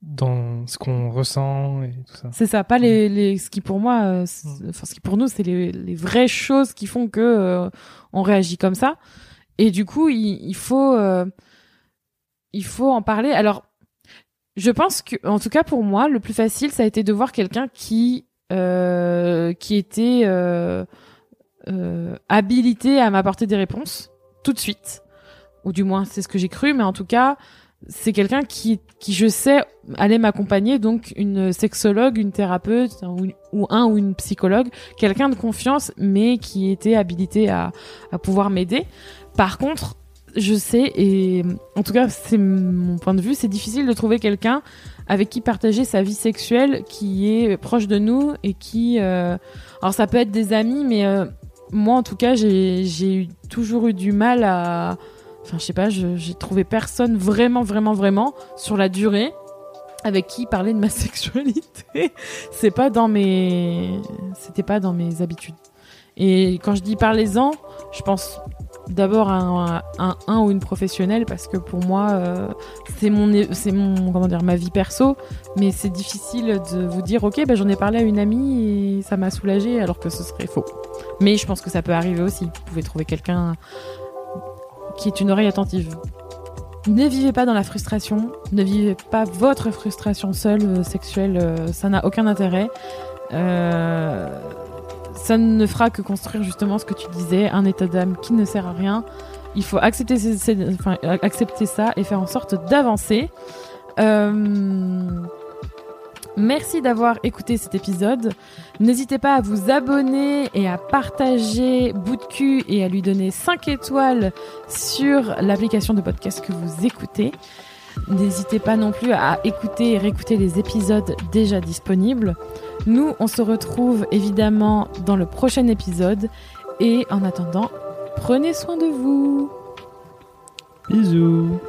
Speaker 1: dans ce qu'on ressent et tout ça.
Speaker 2: C'est ça, pas les, les ce qui pour moi, euh, c'est- enfin ce qui pour nous c'est les, les vraies choses qui font que euh, on réagit comme ça. Et du coup, il, faut euh, il faut en parler. Alors, je pense que en tout cas pour moi, le plus facile ça a été de voir quelqu'un qui euh, qui était euh, habilité à m'apporter des réponses tout de suite, ou du moins c'est ce que j'ai cru, mais en tout cas c'est quelqu'un qui, qui je sais allait m'accompagner, donc une sexologue, une thérapeute ou, ou un ou une psychologue, quelqu'un de confiance, mais qui était habilité à, à pouvoir m'aider. Par contre, je sais, et en tout cas c'est mon point de vue, c'est difficile de trouver quelqu'un avec qui partager sa vie sexuelle qui est proche de nous et qui... Euh, alors ça peut être des amis, mais euh, moi en tout cas j'ai toujours eu du mal à... Enfin je sais pas, j'ai trouvé personne vraiment, vraiment, vraiment sur la durée avec qui parler de ma <laughs> sexualité. c'est pas dans mes... C'était pas dans mes habitudes. Et quand je dis parlez-en, je pense d'abord un, un, ou une professionnelle parce que pour moi euh, c'est mon c'est mon ma vie perso. Mais c'est difficile de vous dire ok ben j'en ai parlé à une amie et ça m'a soulagé alors que ce serait faux. Mais je pense que ça peut arriver aussi. Vous pouvez trouver quelqu'un qui est une oreille attentive. Ne vivez pas dans la frustration. Ne vivez pas votre frustration seule euh, sexuelle euh, ça n'a aucun intérêt ça ne fera que construire justement ce que tu disais, un état d'âme qui ne sert à rien. Il faut accepter, ça et faire en sorte d'avancer. Euh... Merci d'avoir écouté cet épisode. N'hésitez pas à vous abonner et à partager Bout de cul et à lui donner 5 étoiles sur l'application de podcast que vous écoutez. N'hésitez pas non plus à écouter et réécouter les épisodes déjà disponibles. Nous, on se retrouve évidemment dans le prochain épisode. Et en attendant, prenez soin de vous.
Speaker 1: Bisous.